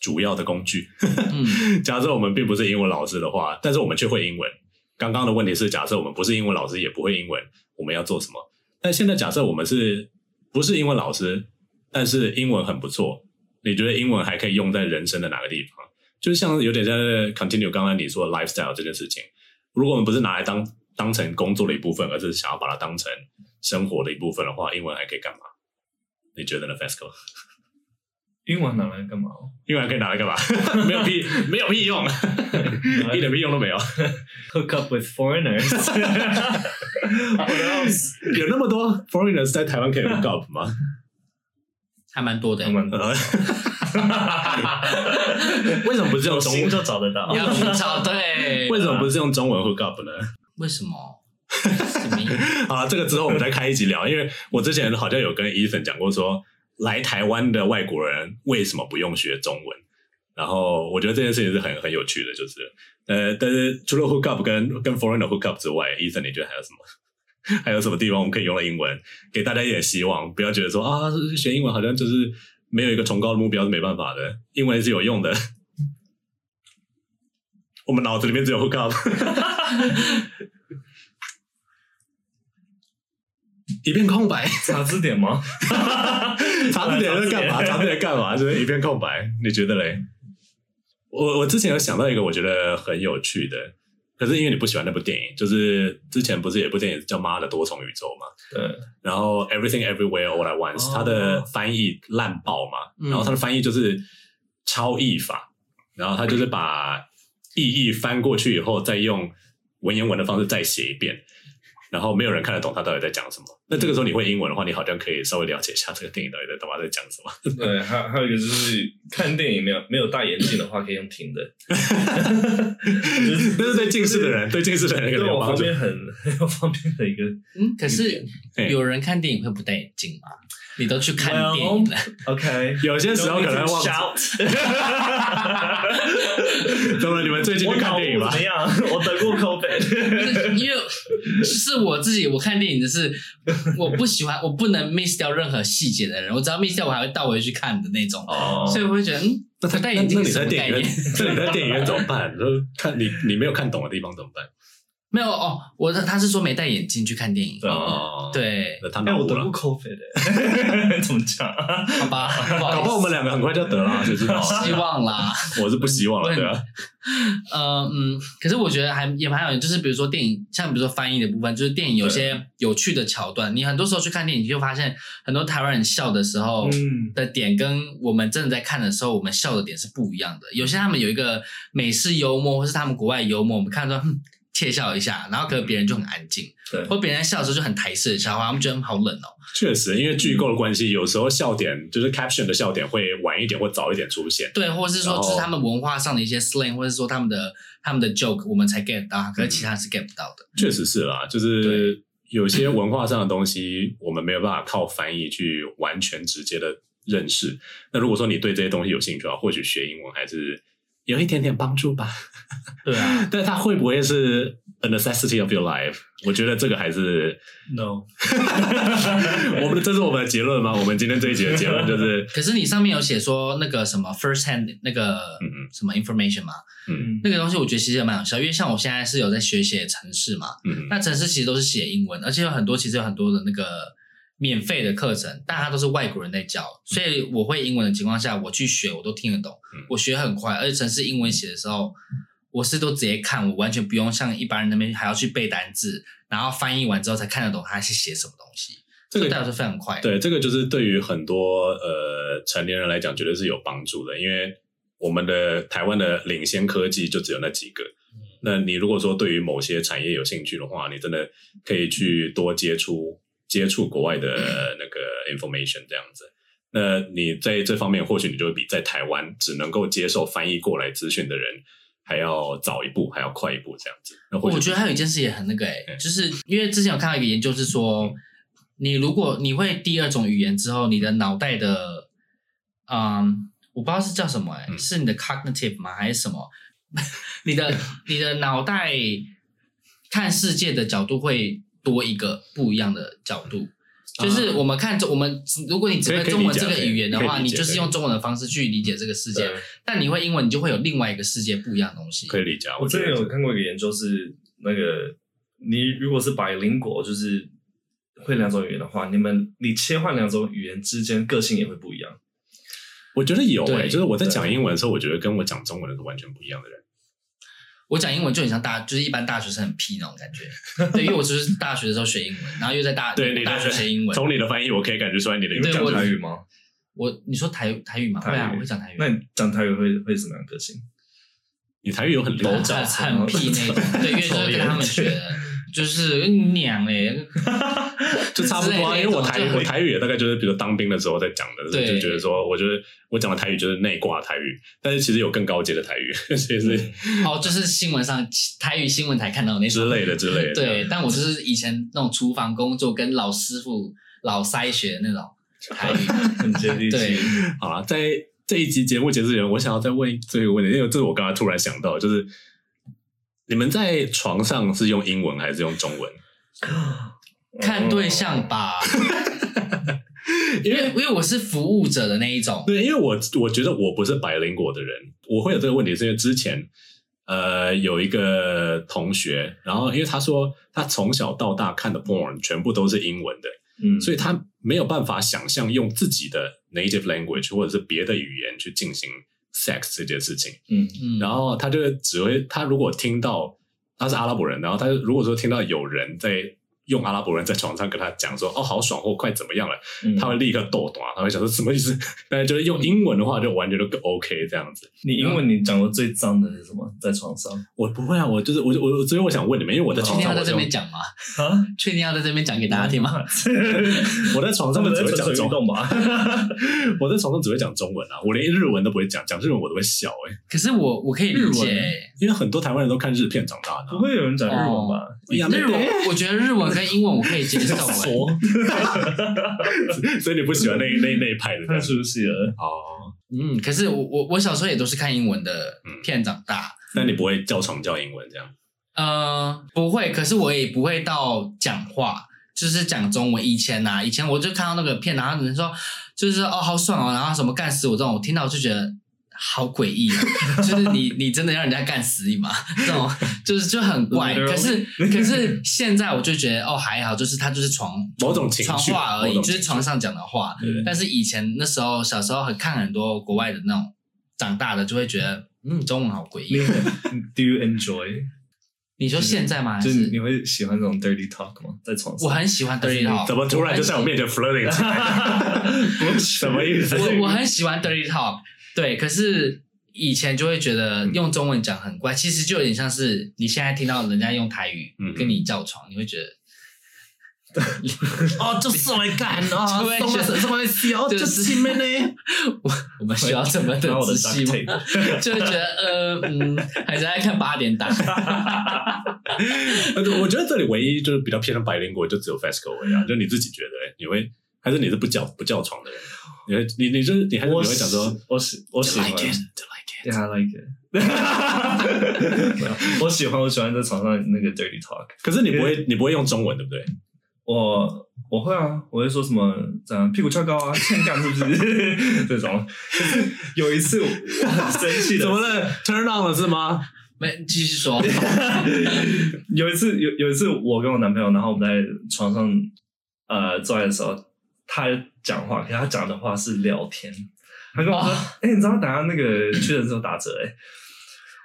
主要的工具，嗯、假设我们并不是英文老师的话，但是我们却会英文。刚刚的问题是：假设我们不是英文老师，也不会英文，我们要做什么？但现在假设我们是不是英文老师，但是英文很不错。你觉得英文还可以用在人生的哪个地方？就像有点像 continue 刚刚你说的 lifestyle 这件事情。如果我们不是拿来当当成工作的一部分，而是想要把它当成生活的一部分的话，英文还可以干嘛？你觉得呢，Fasco？英文拿来干嘛？英文还可以拿来干嘛？没有屁，没有屁用，一点屁用都没有。Hook up with foreigners。有那么多 foreigners 在台湾可以 hook up 吗？还蛮多的，还蛮多的。为什么不是用中文就找得到？要去找对。为什么不是用中文 hook up 呢？为什么？啊，这个之后我们再开一集聊。因为我之前好像有跟 Ethan 讲过说，说来台湾的外国人为什么不用学中文？然后我觉得这件事情是很很有趣的，就是呃，但是除了 hook up 跟跟 foreigner hook up 之外，Ethan 你觉得还有什么？还有什么地方我们可以用到英文，给大家一点希望？不要觉得说啊，学英文好像就是没有一个崇高的目标是没办法的。英文是有用的，我们脑子里面只有 hook up，一片空白。查字典吗？查字典是干嘛？查字典干嘛？就是一片空白。你觉得嘞？我我之前有想到一个我觉得很有趣的。可是因为你不喜欢那部电影，就是之前不是有部电影叫《妈的多重宇宙》嘛？对。然后 Everything Everywhere All at Once，、哦、它的翻译烂爆嘛，嗯、然后它的翻译就是超译法，然后它就是把意译翻过去以后，再用文言文的方式再写一遍。然后没有人看得懂他到底在讲什么。那这个时候你会英文的话，你好像可以稍微了解一下这个电影到底在干嘛，在讲什么。对，还还有一个就是看电影没有没有戴眼镜的话，可以用听的。这是对近视的人，对近视的人，对我方便很很有方便的一个。嗯，可是有人看电影会不戴眼镜吗？你都去看电影了 well,，OK？有些时候可能忘记。怎么？你们最近去看电影吗？怎么样？我得过 COVID。因为是我自己，我看电影的是我不喜欢，我不能 miss 掉任何细节的人。我只要 miss 掉，我还会倒回去看的那种。哦。所以我会觉得，嗯，那他戴眼镜是什么概念？那你在电影院怎么办？就看你你没有看懂的地方怎么办？没有哦，我他是说没戴眼镜去看电影。哦，对，哎，我得过 COVID 的，怎么讲？好吧，搞不好我们两个很快就得了，谁知道？希望啦，我是不希望了，对啊。呃嗯，可是我觉得还也蛮有，就是比如说电影，像比如说翻译的部分，就是电影有些有趣的桥段，你很多时候去看电影，你就发现很多台湾人笑的时候的点，跟我们真的在看的时候，我们笑的点是不一样的。有些他们有一个美式幽默，或是他们国外幽默，我们看到说。窃笑一下，然后可能别人就很安静，对，或别人在笑的时候就很台式的笑话，他们觉得好冷哦。确实，因为剧构的关系，有时候笑点就是 caption 的笑点会晚一点或早一点出现，对，或者是说就是他们文化上的一些 slang，或者是说他们的他们的 joke，我们才 get 到，可是其他是 get 不到的。确实是啦，就是有些文化上的东西，我们没有办法靠翻译去完全直接的认识。那如果说你对这些东西有兴趣的话，或许学英文还是有一点点帮助吧。对啊，但它会不会是 a necessity of your life？我觉得这个还是 no。我们的这是我们的结论吗？我们今天这一集的结论就是，可是你上面有写说那个什么 first hand 那个什么 information 嘛，嗯，那个东西我觉得其实也蛮有效，因为像我现在是有在学写程式嘛，嗯，那程式其实都是写英文，而且有很多其实有很多的那个免费的课程，但它都是外国人在教，所以我会英文的情况下，我去学我都听得懂，我学很快，而且城市英文写的时候。我是都直接看，我完全不用像一般人那边还要去背单字，然后翻译完之后才看得懂他是写什么东西。这个倒是非常快。对，这个就是对于很多呃成年人来讲，绝对是有帮助的。因为我们的台湾的领先科技就只有那几个。嗯、那你如果说对于某些产业有兴趣的话，你真的可以去多接触接触国外的那个 information 这样子。那你在这方面，或许你就会比在台湾只能够接受翻译过来资讯的人。还要早一步，还要快一步，这样子。我觉得还有一件事也很那个诶、欸嗯、就是因为之前有看到一个研究，是说、嗯、你如果你会第二种语言之后，你的脑袋的，嗯，我不知道是叫什么诶、欸嗯、是你的 cognitive 吗？还是什么？你的你的脑袋看世界的角度会多一个不一样的角度。就是我们看中我们，如果你只会中文这个语言的话，你就是用中文的方式去理解这个世界。但你会英文，你就会有另外一个世界不一样的东西。可以理解。我之前有看过一个研究，是那个你如果是 bilingual，就是会两种语言的话，你们你切换两种语言之间，个性也会不一样。我觉得有诶、欸，就是我在讲英文的时候，我觉得跟我讲中文的是完全不一样的人。我讲英文就很像大，就是一般大学生很屁那种感觉。对，因为我就是大学的时候学英文，然后又在大对大学学英文。从你的翻译，我可以感觉出来你的英文。讲台语吗？我你说台台语吗？对啊，我会讲台语。那你讲台语会会什么样个性？你台语有很多很很屁那种，对，因为就是跟他们学的。就是娘哎，就差不多啊。因为我台，我台语也大概就是，比如当兵的时候在讲的，就觉得说，我觉得我讲的台语就是内挂台语，但 是其实有更高阶的台语，所以是哦，就是新闻上台语新闻台看到那种之类的之类的。对，但我就是以前那种厨房工作跟老师傅老塞学的那种台语，很接地气。对，好了，在这一集节目结束前，我想要再问最后一个问题，因为这是我刚才突然想到，就是。你们在床上是用英文还是用中文？看对象吧，因为因为我是服务者的那一种。对，因为我我觉得我不是 bilingual 的人，我会有这个问题，是因为之前呃有一个同学，然后因为他说他从小到大看的 porn 全部都是英文的，嗯，所以他没有办法想象用自己的 native language 或者是别的语言去进行。Sex 这件事情，嗯嗯，然后他就只会，他如果听到他是阿拉伯人，然后他如果说听到有人在。用阿拉伯人在床上跟他讲说：“哦，好爽，或快怎么样了？”嗯、他会立刻抖抖啊，他会想说什么意思？但是就是用英文的话，就完全都 OK 这样子。你英文你讲的最脏的是什么？在床上？我不会啊，我就是我我所以我想问你们，因为我在床上，确定要在这边讲吗？啊，确定要在这边讲给大家听吗？我在床上只会讲中文吧。我在床上只会讲中文啊，我连日文都不会讲，讲日文我都会笑哎、欸。可是我我可以理解，因为很多台湾人都看日片长大的，不会有人讲日文吧？日文，我觉得日文。跟英文我可以接受，说，所以你不喜欢那那那一派的，太熟悉了哦。嗯，可是我我我小时候也都是看英文的片长大，那你不会叫床叫英文这样？呃，不会，可是我也不会到讲话，就是讲中文。以前呐，以前我就看到那个片，然后有人说，就是说哦，好爽哦，然后什么干死我这种，我听到我就觉得。好诡异啊！就是你，你真的让人家干死你吗？这种就是就很怪。可是，可是现在我就觉得哦，还好，就是他就是床某种情绪话而已，就是床上讲的话。但是以前那时候小时候很看很多国外的那种，长大的就会觉得嗯，中文好诡异。Do you enjoy？你说现在吗？就是你会喜欢这种 dirty talk 吗？在床上？我很喜欢 dirty talk。怎么突然就在我面前 flirting？什么意思？我我很喜欢 dirty talk。对，可是以前就会觉得用中文讲很怪，嗯、其实就有点像是你现在听到人家用台语跟你叫床，嗯、你会觉得。哦，就是来干哦，什么什么小就是亲们呢？我我们需要这么的仔细吗？就会觉得呃嗯，还是爱看八点档。我觉得这里唯一就是比较偏向白灵国，就只有 FESCO 而已啊。就你自己觉得，你会还是你是不叫不叫床的人？你会你你就是你还是你会讲说，我喜我喜欢 like it, like it. Yeah, I like it. 我喜欢我喜欢在床上那个 dirty talk。可是你不会你不会用中文对不对？我我会啊，我会说什么这样屁股翘高啊，欠干是不是 这种？就是有一次我很生气的，怎么了？Turn on 了是吗？没继续说。有一次有有一次我跟我男朋友，然后我们在床上呃做爱的时候，他讲话，可是他讲的话是聊天。他跟我说：“哎、oh. 欸，你知道等下那个屈臣氏打折哎、欸。”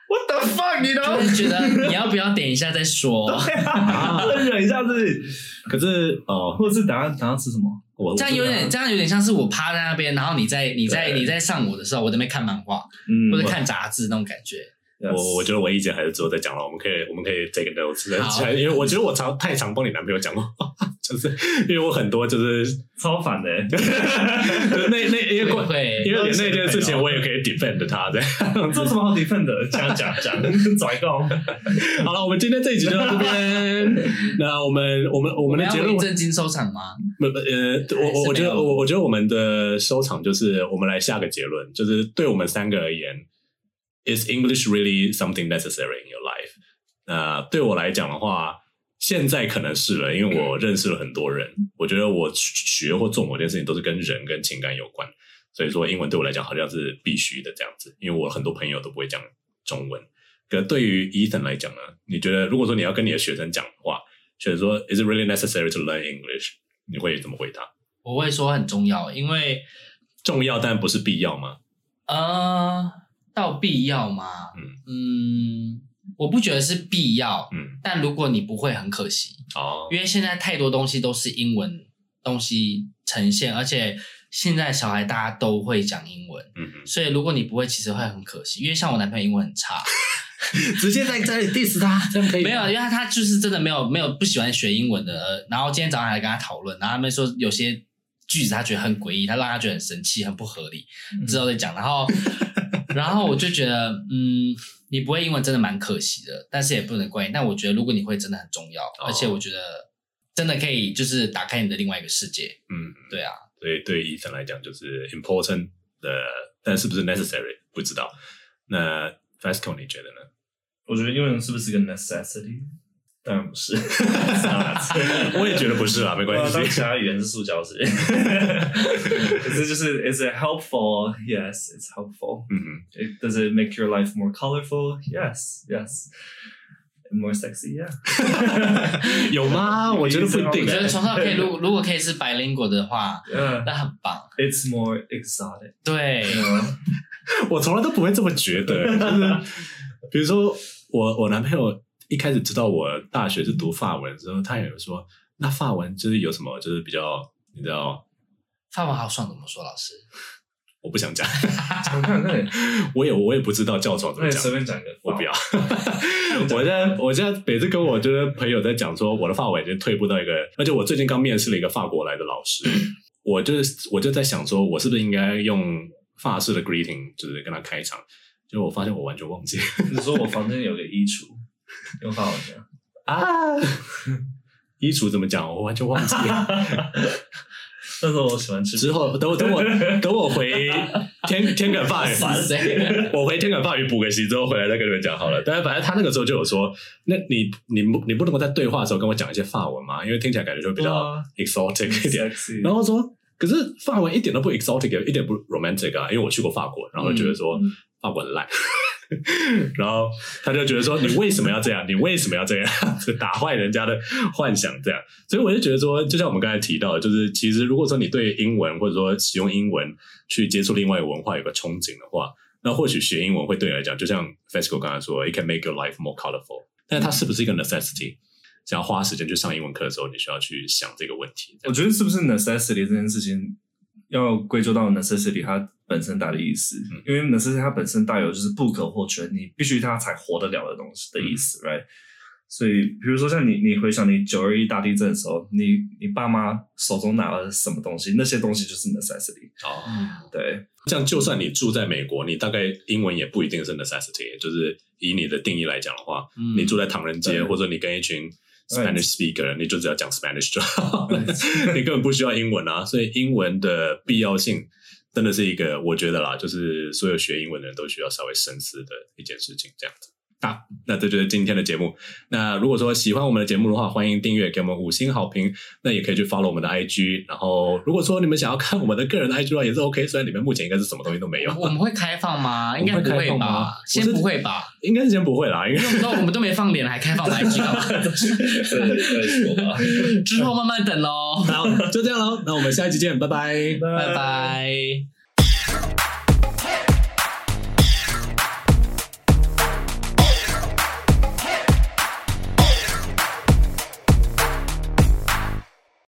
What the fuck？你都就是觉得你要不要等一下再说？对啊，忍一下自己。可是哦，或者是等下等下吃什么？我这样有点这样有点像是我趴在那边，然后你在你在你在上我的时候，我在那边看漫画，嗯，或者看杂志那种感觉。我我觉得唯一一件还是之后再讲了，我们可以我们可以 take notes，因为我觉得我常太常帮你男朋友讲话，就是因为我很多就是超反的，那那因为会因为连那件事情我也可以 defend 他，这样这什么好 defend 的？讲讲讲，拽高。好了，我们今天这一集就到这边。那我们我们我们的结论正经收场吗？不不呃，我我觉得我我觉得我们的收场就是我们来下个结论，就是对我们三个而言。Is English really something necessary in your life？那、呃、对我来讲的话，现在可能是了，因为我认识了很多人。我觉得我学或做某件事情都是跟人跟情感有关，所以说英文对我来讲好像是必须的这样子。因为我很多朋友都不会讲中文。可对于 Ethan 来讲呢，你觉得如果说你要跟你的学生讲的话，学生说 Is it really necessary to learn English？你会怎么回答？我会说很重要，因为重要但不是必要吗？啊、uh...。到必要吗？嗯嗯，我不觉得是必要。嗯，但如果你不会，很可惜哦。因为现在太多东西都是英文东西呈现，而且现在小孩大家都会讲英文。嗯嗯，所以如果你不会，其实会很可惜。因为像我男朋友英文很差，直接在这里 diss 他，这样可以？没有，因为他他就是真的没有没有不喜欢学英文的。然后今天早上还跟他讨论，然后他们说有些句子他觉得很诡异，他让他觉得很生气，很不合理。之后再讲，然后。然后我就觉得，嗯，你不会英文真的蛮可惜的，但是也不能怪你。但我觉得，如果你会，真的很重要。哦、而且我觉得，真的可以就是打开你的另外一个世界。嗯，对啊。所以对医生来讲，就是 important 的，但是不是 necessary 不知道。那 Fasco 你觉得呢？我觉得英文是不是个 necessity？当然不是，我也觉得不是啦，没关系。其他语言是塑胶是，可是就是 is it helpful? Yes, it's helpful. 嗯嗯，it, does it make your life more colorful? Yes, yes. More sexy, yeah. 有吗？我觉得不一定。我觉得床上可以，如果如果可以是白灵果的话那很棒。It's more exotic. 对，我从来都不会这么觉得。就是比如说，我我男朋友。一开始知道我大学是读法文之后，他也有说，那法文就是有什么，就是比较，你知道，法文好算怎么说？老师，我不想讲，我也我也不知道教床怎么讲，随便讲一个，我不要。我现在我现在每次跟我就是朋友在讲说，我的法文已经退步到一个，而且我最近刚面试了一个法国来的老师，我就是我就在想说，我是不是应该用法式的 greeting，就是跟他开场，结果我发现我完全忘记。你说我房间有个衣橱。用法文讲啊，衣橱怎么讲？我完全忘记了。但是我喜欢吃。之后等我等我 等我回天天埂法语，我回天埂法语补个习之后回来再跟你们讲好了。但是反正他那个时候就有说，那你你不你不能够在对话的时候跟我讲一些法文吗？因为听起来感觉就比较 exotic 一点。然后说，可是法文一点都不 exotic，一点不 romantic 啊。因为我去过法国，然后就觉得说法国很烂。然后他就觉得说，你为什么要这样？你为什么要这样？打坏人家的幻想，这样。所以我就觉得说，就像我们刚才提到的，就是其实如果说你对英文或者说使用英文去接触另外一个文化有个憧憬的话，那或许学英文会对你来讲，就像 Fesco 刚才说，it can make your life more colorful。但它是不是一个 necessity？想要花时间去上英文课的时候，你需要去想这个问题。我觉得是不是 necessity 这件事情？要归咎到 necessity 它本身带的意思，嗯、因为 necessity 它本身带有就是不可或缺，你必须它才活得了的东西的意思、嗯、，right？所以，比如说像你，你回想你九二一大地震的时候，你你爸妈手中拿了什么东西？那些东西就是 necessity。哦，对，这样就算你住在美国，你大概英文也不一定是 necessity。就是以你的定义来讲的话，嗯、你住在唐人街，或者你跟一群 Spanish speaker，你就只要讲 Spanish 就好，你根本不需要英文啊。所以英文的必要性真的是一个，我觉得啦，就是所有学英文的人都需要稍微深思的一件事情，这样子。啊，那这就是今天的节目。那如果说喜欢我们的节目的话，欢迎订阅，给我们五星好评。那也可以去 follow 我们的 IG。然后，如果说你们想要看我们的个人的 IG 的话，也是 OK。虽然里面目前应该是什么东西都没有。我们会开放吗？应该不会吧？先不会吧？应该是先不会啦。因为我们都没放脸，还开放 IG 干嘛？之后慢慢等喽。好，就这样喽。那我们下一期见，拜拜，拜拜。